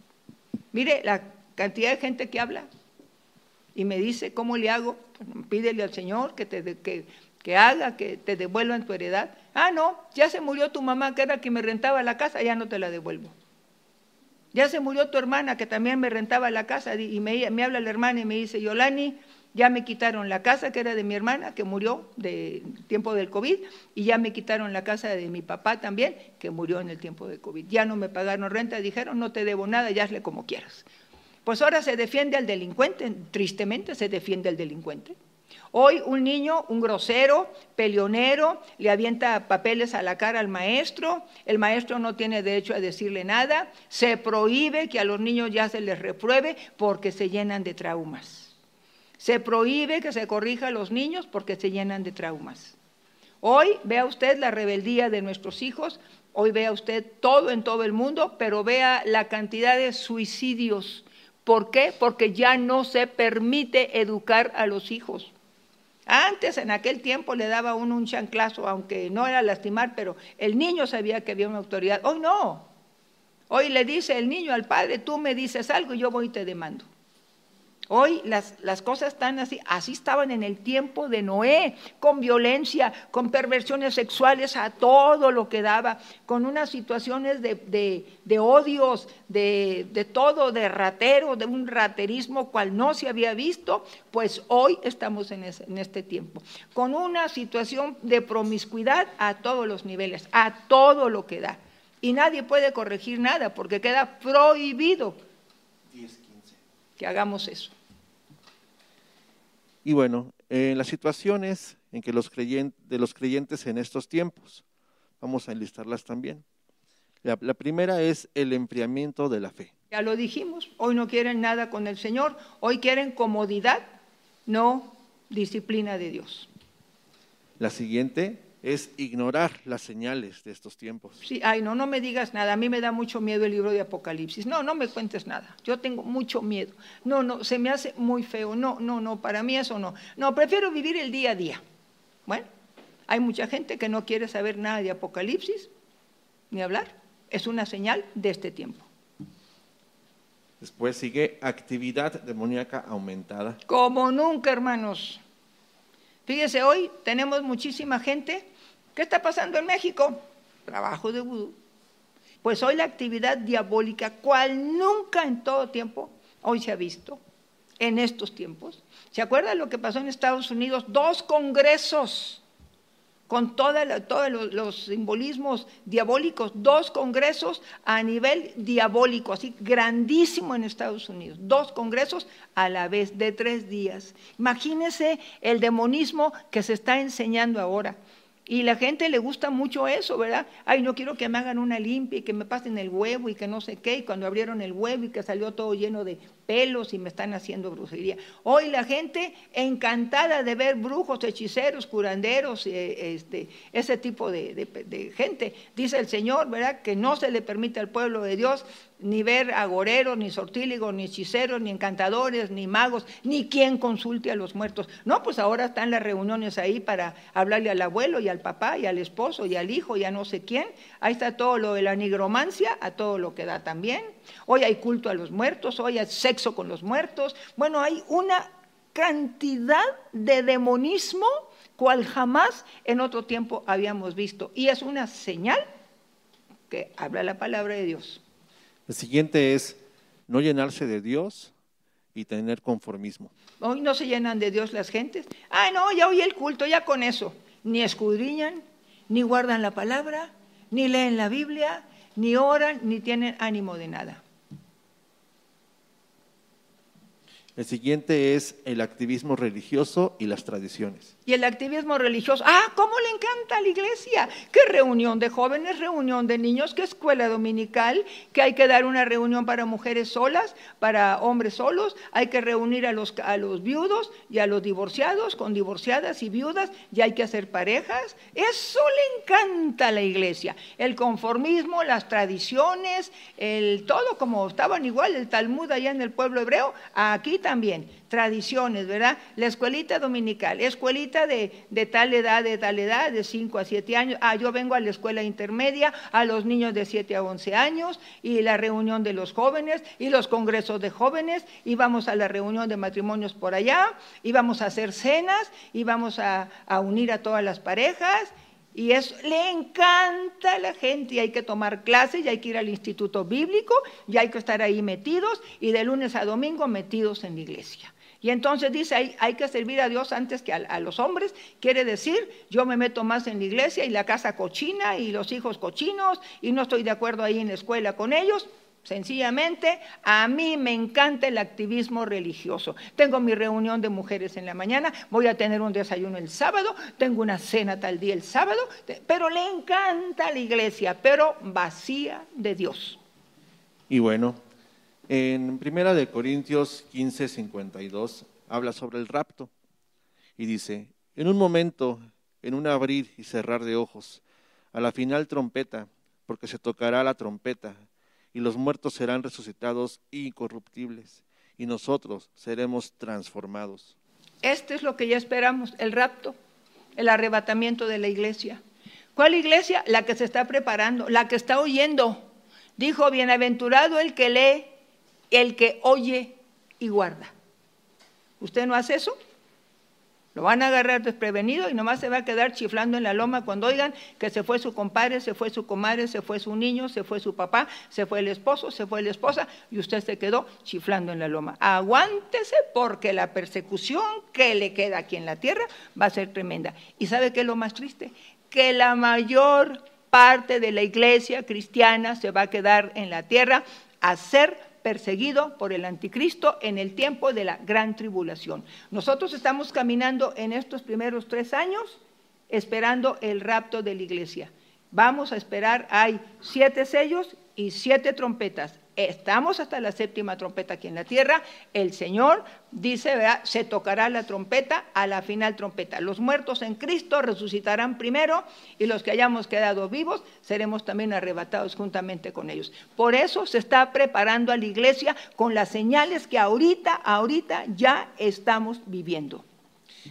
Mire la cantidad de gente que habla y me dice, ¿cómo le hago? Pídele al Señor que, te, que, que haga, que te devuelvan tu heredad. Ah, no, ya se murió tu mamá, que era quien me rentaba la casa, ya no te la devuelvo. Ya se murió tu hermana que también me rentaba la casa y me, me habla la hermana y me dice, Yolani, ya me quitaron la casa que era de mi hermana, que murió de tiempo del COVID, y ya me quitaron la casa de mi papá también, que murió en el tiempo del COVID. Ya no me pagaron renta, dijeron, no te debo nada, ya hazle como quieras. Pues ahora se defiende al delincuente, tristemente se defiende al delincuente. Hoy un niño, un grosero, peleonero, le avienta papeles a la cara al maestro, el maestro no tiene derecho a decirle nada, se prohíbe que a los niños ya se les repruebe porque se llenan de traumas. Se prohíbe que se corrija a los niños porque se llenan de traumas. Hoy vea usted la rebeldía de nuestros hijos, hoy vea usted todo en todo el mundo, pero vea la cantidad de suicidios. ¿Por qué? Porque ya no se permite educar a los hijos. Antes, en aquel tiempo, le daba uno un chanclazo, aunque no era lastimar, pero el niño sabía que había una autoridad. Hoy no. Hoy le dice el niño al padre, tú me dices algo y yo voy y te demando. Hoy las, las, cosas están así, así estaban en el tiempo de Noé, con violencia, con perversiones sexuales a todo lo que daba, con unas situaciones de, de, odios, de, de, todo, de ratero, de un raterismo cual no se había visto, pues hoy estamos en, en este tiempo, con una situación de promiscuidad a todos los niveles, a todo lo que da. Y nadie puede corregir nada porque queda prohibido que hagamos eso. Y bueno, en las situaciones en que los creyentes, de los creyentes en estos tiempos, vamos a enlistarlas también. La, la, primera es el enfriamiento de la fe. Ya lo dijimos, hoy no quieren nada con el Señor, hoy quieren comodidad, no disciplina de Dios. La siguiente es ignorar las señales de estos tiempos. Sí, ay, no, no me digas nada. A mí me da mucho miedo el libro de Apocalipsis. No, no me cuentes nada. Yo tengo mucho miedo. No, no, se me hace muy feo. No, no, no, para mí eso no. No, prefiero vivir el día a día. Bueno, hay mucha gente que no quiere saber nada de Apocalipsis, ni hablar. Es una señal de este tiempo. Después sigue actividad demoníaca aumentada. Como nunca, hermanos. Fíjese, hoy tenemos muchísima gente ¿Qué está pasando en México? Trabajo de vudú. Pues hoy la actividad diabólica, cual nunca en todo tiempo, hoy se ha visto, en estos tiempos. ¿Se acuerdan lo que pasó en Estados Unidos? Dos congresos con todos los simbolismos diabólicos, dos congresos a nivel diabólico, así grandísimo en Estados Unidos, dos congresos a la vez de tres días. Imagínense el demonismo que se está enseñando ahora. Y la gente le gusta mucho eso, ¿verdad? Ay, no quiero que me hagan una limpia y que me pasen el huevo y que no sé qué. Y cuando abrieron el huevo y que salió todo lleno de pelos y me están haciendo brujería. Hoy la gente encantada de ver brujos, hechiceros, curanderos, eh, este, ese tipo de, gente. Dice el Señor, ¿verdad? Que no se le permite al pueblo de Dios ni ver agoreros, ni sortíligos, ni hechiceros, ni encantadores, ni magos, ni quien consulte a los muertos. No, pues ahora están las reuniones ahí para hablarle al abuelo y al papá y al esposo y al hijo y a no sé quién. Ahí está todo lo de la nigromancia, a todo lo que da también. Hoy hay culto a los muertos, hoy hay sexo con los muertos. Bueno, hay una cantidad de demonismo cual jamás en otro tiempo habíamos visto. Y es una señal que habla la palabra de Dios. El siguiente es no llenarse de Dios y tener conformismo. Hoy no se llenan de Dios las gentes. Ah, no, ya oí el culto, ya con eso. Ni escudriñan, ni guardan la palabra, ni leen la Biblia, ni oran, ni tienen ánimo de nada. El siguiente es el activismo religioso y las tradiciones. Y el activismo religioso, ah, ¿cómo le encanta a la iglesia? ¿Qué reunión de jóvenes, reunión de niños, qué escuela dominical? Que hay que dar una reunión para mujeres solas, para hombres solos, hay que reunir a los, a los viudos y a los divorciados, con divorciadas y viudas, y hay que hacer parejas. Eso le encanta a la iglesia. El conformismo, las tradiciones, el todo como estaban igual, el Talmud allá en el pueblo hebreo, aquí también, tradiciones, ¿verdad? La escuelita dominical, escuelita de, tal edad, de tal edad, de 5 a 7 años. Ah, yo vengo a la escuela intermedia, a los niños de 7 a 11 años, y la reunión de los jóvenes, y los congresos de jóvenes, y vamos a la reunión de matrimonios por allá, y vamos a hacer cenas, y vamos a, a unir a todas las parejas, y eso le encanta a la gente y hay que tomar clases y hay que ir al instituto bíblico y hay que estar ahí metidos y de lunes a domingo metidos en la iglesia. Y entonces dice, hay, que servir a Dios antes que a, los hombres. Quiere decir, yo me meto más en la iglesia y la casa cochina y los hijos cochinos y no estoy de acuerdo ahí en la escuela con ellos. Sencillamente, a mí me encanta el activismo religioso. Tengo mi reunión de mujeres en la mañana, voy a tener un desayuno el sábado, tengo una cena tal día el sábado, pero le encanta la iglesia, pero vacía de Dios. Y bueno, en Primera de Corintios 15, 52 habla sobre el rapto y dice, en un momento, en un abrir y cerrar de ojos, a la final trompeta, porque se tocará la trompeta y los muertos serán resucitados incorruptibles, y nosotros seremos transformados. Este es lo que ya esperamos, el rapto, el arrebatamiento de la iglesia. ¿Cuál iglesia? La que se está preparando, la que está oyendo. Dijo, bienaventurado el que lee, el que oye y guarda. ¿Usted no hace eso? Lo van a agarrar desprevenido y nomás se va a quedar chiflando en la loma cuando oigan que se fue su compadre, se fue su comadre, se fue su niño, se fue su papá, se fue el esposo, se fue la esposa y usted se quedó chiflando en la loma. Aguántese porque la persecución que le queda aquí en la tierra va a ser tremenda. ¿Y sabe qué es lo más triste? Que la mayor parte de la iglesia cristiana se va a quedar en la tierra a ser perseguido por el anticristo en el tiempo de la gran tribulación. Nosotros estamos caminando en estos primeros tres años esperando el rapto de la iglesia. Vamos a esperar, hay siete sellos y siete trompetas. Estamos hasta la séptima trompeta aquí en la tierra. El Señor dice, se tocará la trompeta a la final trompeta. Los muertos en Cristo resucitarán primero y los que hayamos quedado vivos seremos también arrebatados juntamente con ellos. Por eso se está preparando a la iglesia con las señales que ahorita, ahorita ya estamos viviendo.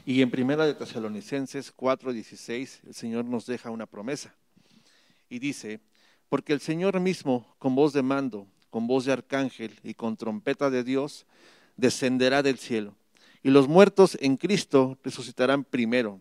Y en Primera de Tesalonicenses 4:16 el Señor nos deja una promesa. Y dice, porque el Señor mismo con voz de mando con voz de arcángel y con trompeta de Dios, descenderá del cielo. Y los muertos en Cristo resucitarán primero.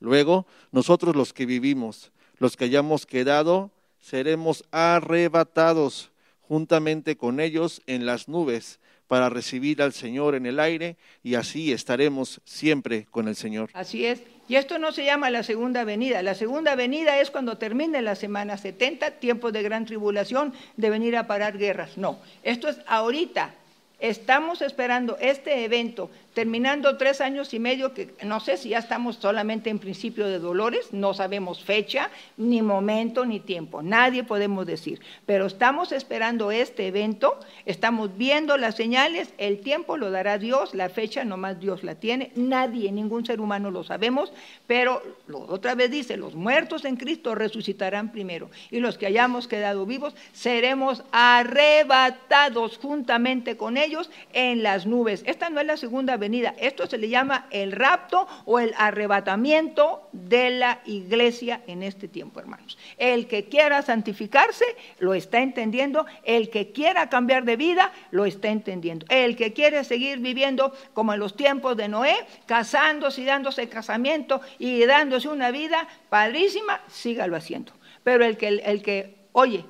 Luego, nosotros los que vivimos, los que hayamos quedado, seremos arrebatados juntamente con ellos en las nubes para recibir al Señor en el aire y así estaremos siempre con el Señor. Así es. Y esto no se llama la segunda venida. La segunda venida es cuando termine la semana 70, tiempo de gran tribulación, de venir a parar guerras. No, esto es ahorita. Estamos esperando este evento terminando tres años y medio, que no sé si ya estamos solamente en principio de dolores, no sabemos fecha, ni momento, ni tiempo, nadie podemos decir, pero estamos esperando este evento, estamos viendo las señales, el tiempo lo dará Dios, la fecha nomás Dios la tiene, nadie, ningún ser humano lo sabemos, pero otra vez dice, los muertos en Cristo resucitarán primero y los que hayamos quedado vivos seremos arrebatados juntamente con ellos en las nubes. Esta no es la segunda venida. Esto se le llama el rapto o el arrebatamiento de la iglesia en este tiempo, hermanos. El que quiera santificarse lo está entendiendo, el que quiera cambiar de vida lo está entendiendo. El que quiere seguir viviendo como en los tiempos de Noé, casándose y dándose casamiento y dándose una vida padrísima, sígalo haciendo. Pero el que, el que oye,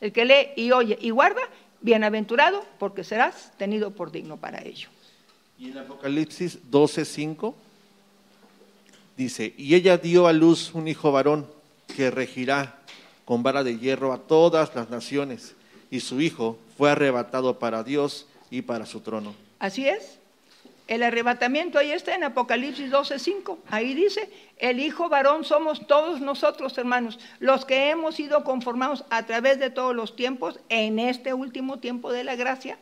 el que lee y oye y guarda, bienaventurado porque serás tenido por digno para ello. Y en Apocalipsis 12:5 dice, y ella dio a luz un hijo varón que regirá con vara de hierro a todas las naciones, y su hijo fue arrebatado para Dios y para su trono. Así es. El arrebatamiento ahí está en Apocalipsis 12:5. Ahí dice, el hijo varón somos todos nosotros, hermanos, los que hemos sido conformados a través de todos los tiempos en este último tiempo de la gracia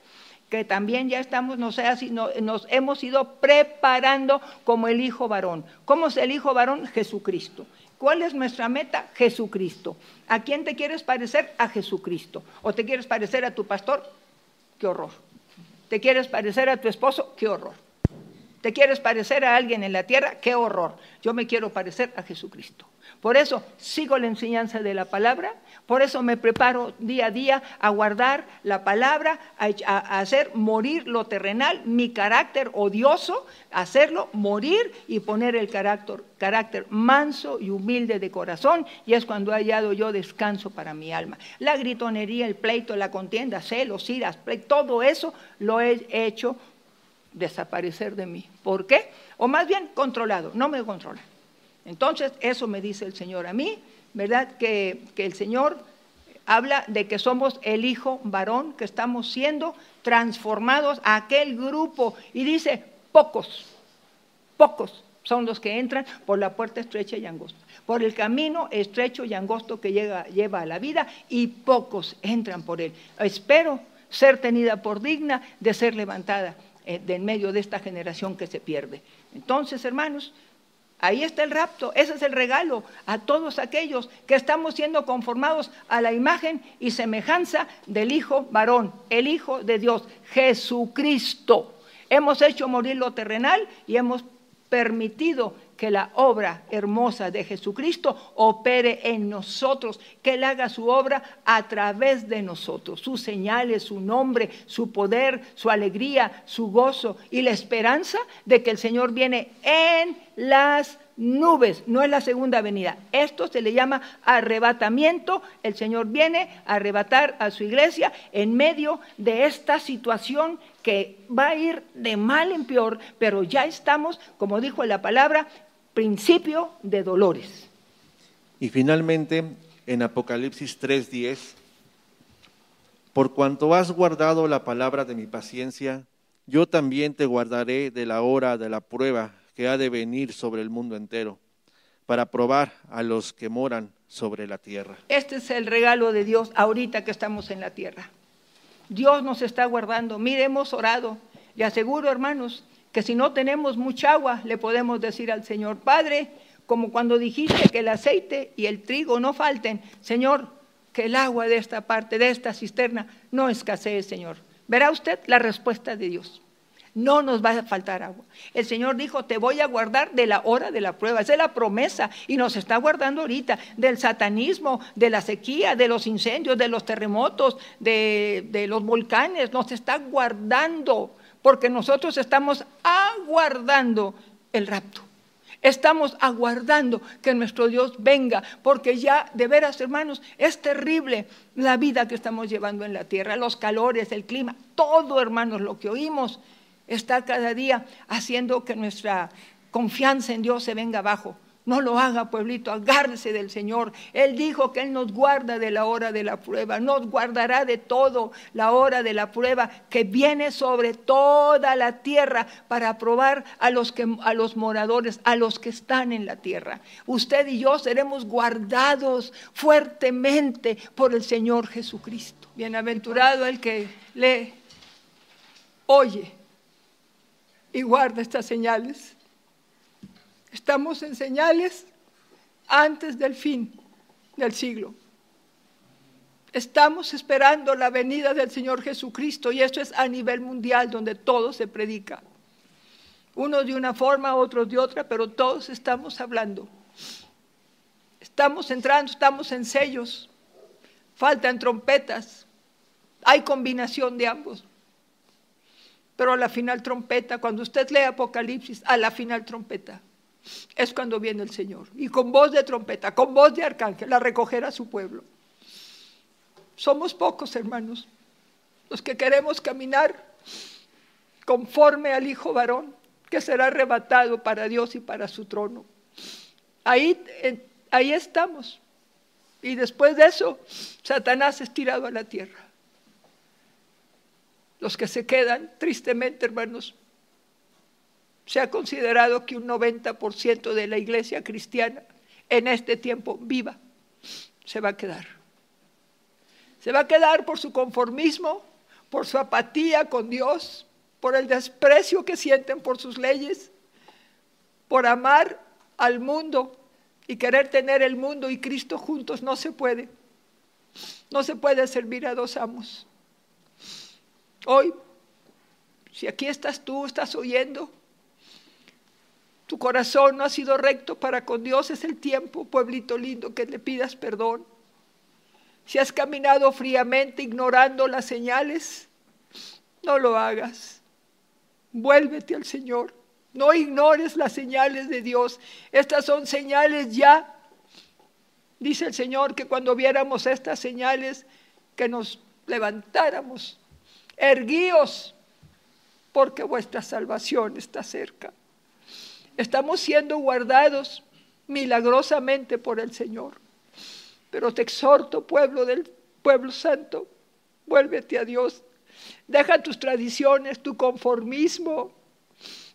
que también ya estamos, no sé, así, nos hemos ido preparando como el hijo varón. ¿Cómo es el hijo varón? Jesucristo. ¿Cuál es nuestra meta? Jesucristo. ¿A quién te quieres parecer? A Jesucristo. ¿O te quieres parecer a tu pastor? ¡Qué horror! ¿Te quieres parecer a tu esposo? ¡Qué horror! ¿Te quieres parecer a alguien en la tierra? ¡Qué horror! Yo me quiero parecer a Jesucristo. Por eso sigo la enseñanza de la palabra, por eso me preparo día a día a guardar la palabra, a, hacer morir lo terrenal, mi carácter odioso, hacerlo morir y poner el carácter, manso y humilde de corazón, y es cuando he hallado yo descanso para mi alma. La gritonería, el pleito, la contienda, celos, iras, todo eso lo he hecho desaparecer de mí. ¿Por qué? O más bien controlado, no me controla. Entonces, eso me dice el Señor a mí, ¿verdad? Que, el Señor habla de que somos el hijo varón, que estamos siendo transformados a aquel grupo. Y dice, pocos, pocos son los que entran por la puerta estrecha y angosta, por el camino estrecho y angosto que lleva a la vida, y pocos entran por él. Espero ser tenida por digna de ser levantada eh, en medio de esta generación que se pierde. Entonces, hermanos, Ahí está el rapto, ese es el regalo a todos aquellos que estamos siendo conformados a la imagen y semejanza del Hijo varón, el Hijo de Dios, Jesucristo. Hemos hecho morir lo terrenal y hemos permitido que la obra hermosa de Jesucristo opere en nosotros, que Él haga su obra a través de nosotros, sus señales, su nombre, su poder, su alegría, su gozo y la esperanza de que el Señor viene en las nubes, no es la segunda venida. Esto se le llama arrebatamiento. El Señor viene a arrebatar a su iglesia en medio de esta situación que va a ir de mal en peor, pero ya estamos, como dijo la palabra, principio de dolores. Y finalmente, en Apocalipsis 3:10, por cuanto has guardado la palabra de mi paciencia, yo también te guardaré de la hora de la prueba que ha de venir sobre el mundo entero, para probar a los que moran sobre la tierra. Este es el regalo de Dios ahorita que estamos en la tierra. Dios nos está guardando. Mire, hemos orado. Y aseguro, hermanos, que si no tenemos mucha agua, le podemos decir al Señor, Padre, como cuando dijiste que el aceite y el trigo no falten, Señor, que el agua de esta parte, de esta cisterna, no escasee, Señor. Verá usted la respuesta de Dios. No nos va a faltar agua. El Señor dijo, te voy a guardar de la hora de la prueba. Esa es la promesa y nos está guardando ahorita del satanismo, de la sequía, de los incendios, de los terremotos, de, de los volcanes. Nos está guardando porque nosotros estamos aguardando el rapto. Estamos aguardando que nuestro Dios venga, porque ya de veras, hermanos, es terrible la vida que estamos llevando en la tierra, los calores, el clima, todo, hermanos, lo que oímos está cada día haciendo que nuestra confianza en Dios se venga abajo. No lo haga, pueblito, agárrese del Señor. Él dijo que Él nos guarda de la hora de la prueba, nos guardará de todo la hora de la prueba que viene sobre toda la tierra para probar a los, que, a los moradores, a los que están en la tierra. Usted y yo seremos guardados fuertemente por el Señor Jesucristo. Bienaventurado el que lee, oye y guarda estas señales Estamos en señales antes del fin del siglo. Estamos esperando la venida del Señor Jesucristo y esto es a nivel mundial donde todo se predica. Unos de una forma, otros de otra, pero todos estamos hablando. Estamos entrando, estamos en sellos, faltan trompetas, hay combinación de ambos. Pero a la final trompeta, cuando usted lee Apocalipsis, a la final trompeta es cuando viene el Señor. Y con voz de trompeta, con voz de arcángel, a recoger a su pueblo. Somos pocos, hermanos, los que queremos caminar conforme al Hijo varón, que será arrebatado para Dios y para su trono. Ahí, ahí estamos. Y después de eso, Satanás es tirado a la tierra. Los que se quedan, tristemente, hermanos, se ha considerado que un 90% de la iglesia cristiana en este tiempo viva se va a quedar. Se va a quedar por su conformismo, por su apatía con Dios, por el desprecio que sienten por sus leyes, por amar al mundo y querer tener el mundo y Cristo juntos. No se puede. No se puede servir a dos amos. Hoy, si aquí estás tú, estás oyendo, tu corazón no ha sido recto para con Dios, es el tiempo, pueblito lindo, que le pidas perdón. Si has caminado fríamente ignorando las señales, no lo hagas. Vuélvete al Señor. No ignores las señales de Dios. Estas son señales ya. Dice el Señor que cuando viéramos estas señales, que nos levantáramos. Erguíos, porque vuestra salvación está cerca. Estamos siendo guardados milagrosamente por el Señor. Pero te exhorto, pueblo del pueblo santo, vuélvete a Dios. Deja tus tradiciones, tu conformismo.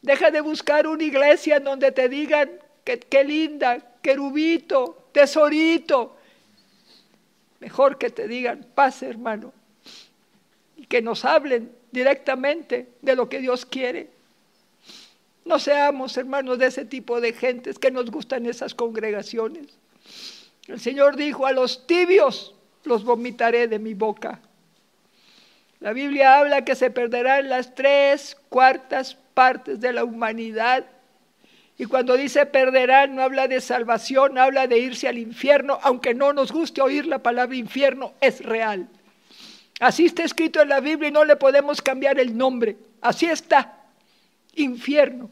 Deja de buscar una iglesia en donde te digan que qué linda, querubito, tesorito. Mejor que te digan, pase hermano. Y que nos hablen directamente de lo que Dios quiere. No seamos, hermanos, de ese tipo de gentes que nos gustan esas congregaciones. El Señor dijo, a los tibios los vomitaré de mi boca. La Biblia habla que se perderán las tres cuartas partes de la humanidad. Y cuando dice perderán, no habla de salvación, habla de irse al infierno, aunque no nos guste oír la palabra infierno, es real. Así está escrito en la Biblia y no le podemos cambiar el nombre. Así está infierno.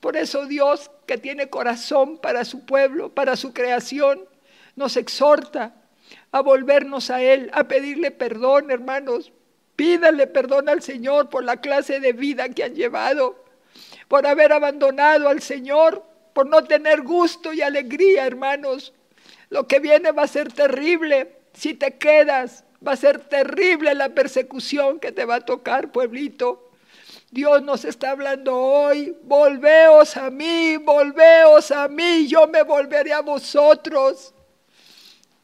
Por eso Dios, que tiene corazón para su pueblo, para su creación, nos exhorta a volvernos a Él, a pedirle perdón, hermanos. Pídale perdón al Señor por la clase de vida que han llevado, por haber abandonado al Señor, por no tener gusto y alegría, hermanos. Lo que viene va a ser terrible si te quedas, va a ser terrible la persecución que te va a tocar, pueblito. Dios nos está hablando hoy, volveos a mí, volveos a mí, yo me volveré a vosotros.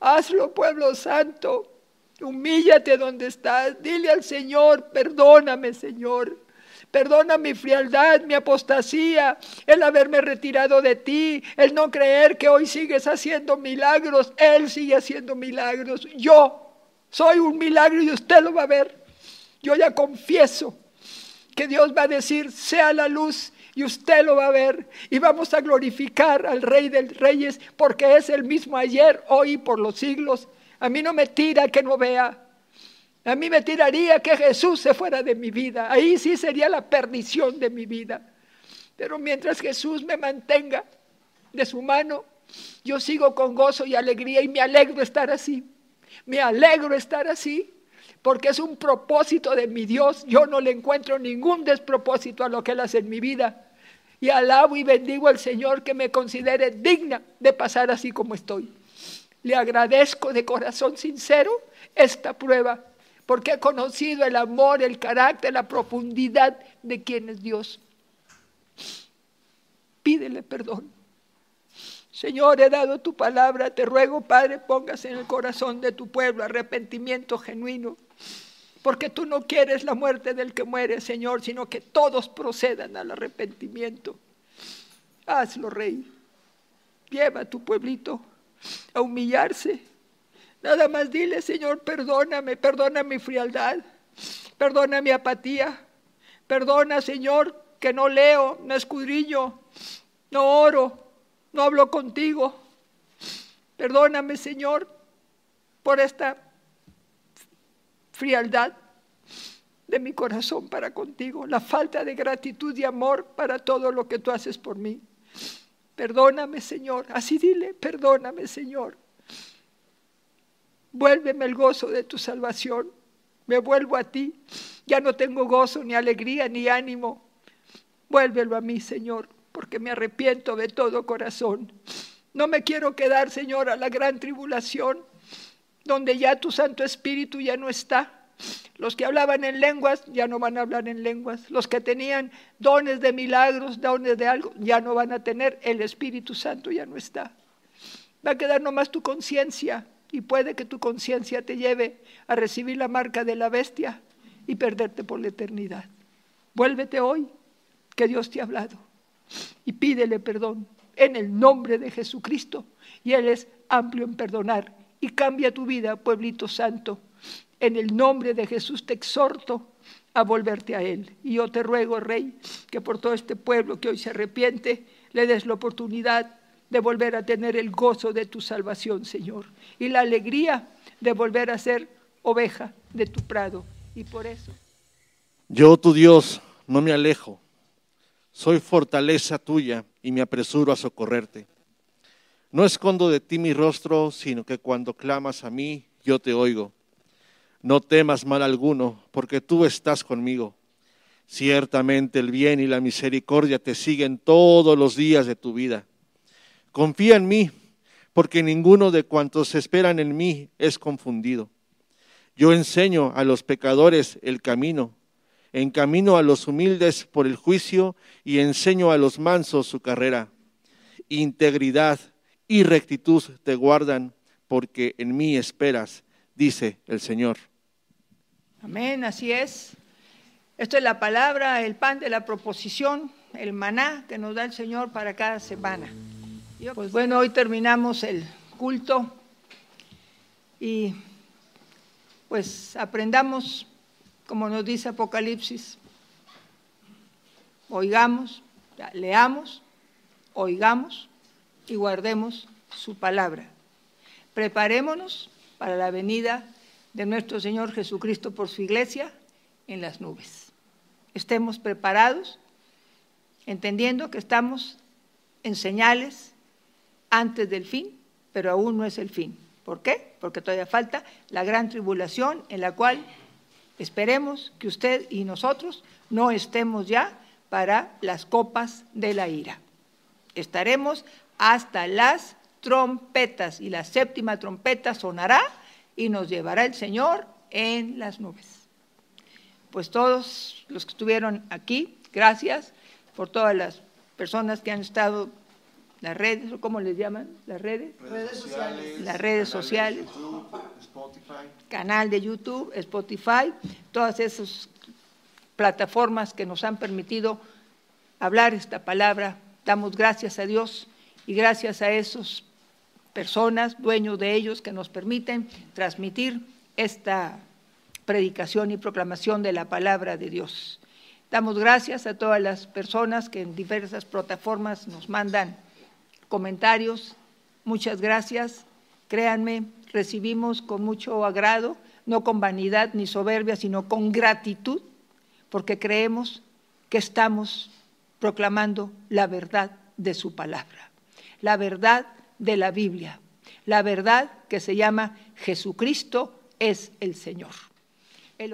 Hazlo, pueblo santo, humíllate donde estás, dile al Señor, perdóname, Señor. Perdona mi frialdad, mi apostasía, el haberme retirado de ti, el no creer que hoy sigues haciendo milagros. Él sigue haciendo milagros. Yo soy un milagro y usted lo va a ver. Yo ya confieso que Dios va a decir, sea la luz y usted lo va a ver y vamos a glorificar al Rey de Reyes porque es el mismo ayer, hoy y por los siglos. A mí no me tira que no vea. A mí me tiraría que Jesús se fuera de mi vida. Ahí sí sería la perdición de mi vida. Pero mientras Jesús me mantenga de su mano, yo sigo con gozo y alegría y me alegro estar así. Me alegro estar así porque es un propósito de mi Dios. Yo no le encuentro ningún despropósito a lo que Él hace en mi vida. y alabo y bendigo al Señor que me considere digna de pasar así como estoy. Le agradezco de corazón sincero esta prueba, porque he conocido el amor, el carácter, la profundidad de quien es Dios. Pídele perdón. Señor, he dado tu palabra, te ruego, Padre, pongas en el corazón de tu pueblo arrepentimiento genuino, porque tú no quieres la muerte del que muere, Señor, sino que todos procedan al arrepentimiento. Hazlo, Rey. Lleva a tu pueblito a humillarse. Nada más dile, Señor, perdóname, perdona mi frialdad, perdona mi apatía, perdona, Señor, que no leo, no escudrillo, no oro, no hablo contigo. Perdóname, Señor, por esta frialdad de mi corazón para contigo, la falta de gratitud y amor para todo lo que tú haces por mí. Perdóname, Señor. Así dile, perdóname, Señor. Vuélveme el gozo de tu salvación. Me vuelvo a ti. Ya no tengo gozo, ni alegría, ni ánimo. Vuélvelo a mí, Señor porque me arrepiento de todo corazón. No me quiero quedar, Señor, a la gran tribulación, donde ya tu Santo Espíritu ya no está. Los que hablaban en lenguas ya no van a hablar en lenguas. Los que tenían dones de milagros, dones de algo, ya no van a tener. El Espíritu Santo ya no está. Va a quedar nomás tu conciencia y puede que tu conciencia te lleve a recibir la marca de la bestia y perderte por la eternidad. Vuélvete hoy, que Dios te ha hablado y pídele perdón en el nombre de Jesucristo. Y Él es amplio en perdonar. Y cambia tu vida, pueblito santo. En el nombre de Jesús te exhorto a volverte a Él. Y yo te ruego, Rey, que por todo este pueblo que hoy se arrepiente, le des la oportunidad de volver a tener el gozo de tu salvación, Señor. Y la alegría de volver a ser oveja de tu prado. Y por eso. Yo, tu Dios, no me alejo soy fortaleza tuya y me apresuro a socorrerte. No escondo de ti mi rostro, sino que cuando clamas a mí, yo te oigo. No temas mal alguno, porque tú estás conmigo. Ciertamente el bien y la misericordia te siguen todos los días de tu vida. Confía en mí, porque ninguno de cuantos esperan en mí es confundido. Yo enseño a los pecadores el camino encamino a los humildes por el juicio y enseño a los mansos su carrera. Integridad y rectitud te guardan, porque en mí esperas, dice el Señor. Amén, así es. Esto es la palabra, el pan de la proposición, el maná que nos da el Señor para cada semana. Pues bueno, hoy terminamos el culto y pues aprendamos como nos dice Apocalipsis. Oigamos, leamos, oigamos y guardemos su palabra. Preparémonos para la venida de nuestro Señor Jesucristo por su iglesia en las nubes. Estemos preparados, entendiendo que estamos en señales antes del fin, pero aún no es el fin. ¿Por qué? Porque todavía falta la gran tribulación en la cual Esperemos que usted y nosotros no estemos ya para las copas de la ira. Estaremos hasta las trompetas y la séptima trompeta sonará y nos llevará el Señor en las nubes. Pues todos los que estuvieron aquí, gracias por todas las personas que han estado las redes, o cómo les llaman, las redes, redes sociales, las redes sociales, canal de YouTube, Spotify, todas esas plataformas que nos han permitido hablar esta palabra. Damos gracias a Dios y gracias a esas personas, dueños de ellos, que nos permiten transmitir esta predicación y proclamación de la palabra de Dios. Damos gracias a todas las personas que en diversas plataformas nos mandan comentarios. Muchas gracias. Créanme, recibimos con mucho agrado, no con vanidad ni soberbia, sino con gratitud, porque creemos que estamos proclamando la verdad de su palabra, la verdad de la Biblia, la verdad que se llama Jesucristo es el Señor.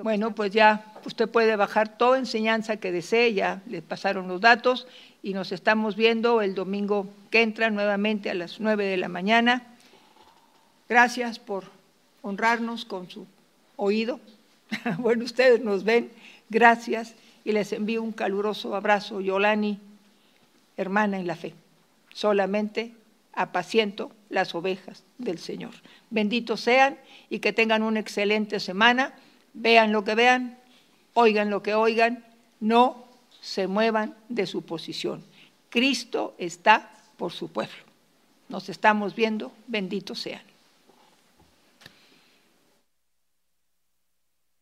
Bueno, pues ya usted puede bajar toda enseñanza que desee, ya le pasaron los datos y nos estamos viendo el domingo que entra nuevamente a las nueve de la mañana. Gracias por honrarnos con su oído. *laughs* bueno, ustedes nos ven, gracias y les envío un caluroso abrazo, Yolani, hermana en la fe. Solamente apaciento las ovejas del Señor. Benditos sean y que tengan una excelente semana. Vean lo que vean, oigan lo que oigan, no se muevan de su posición. Cristo está por su pueblo. Nos estamos viendo, benditos sean.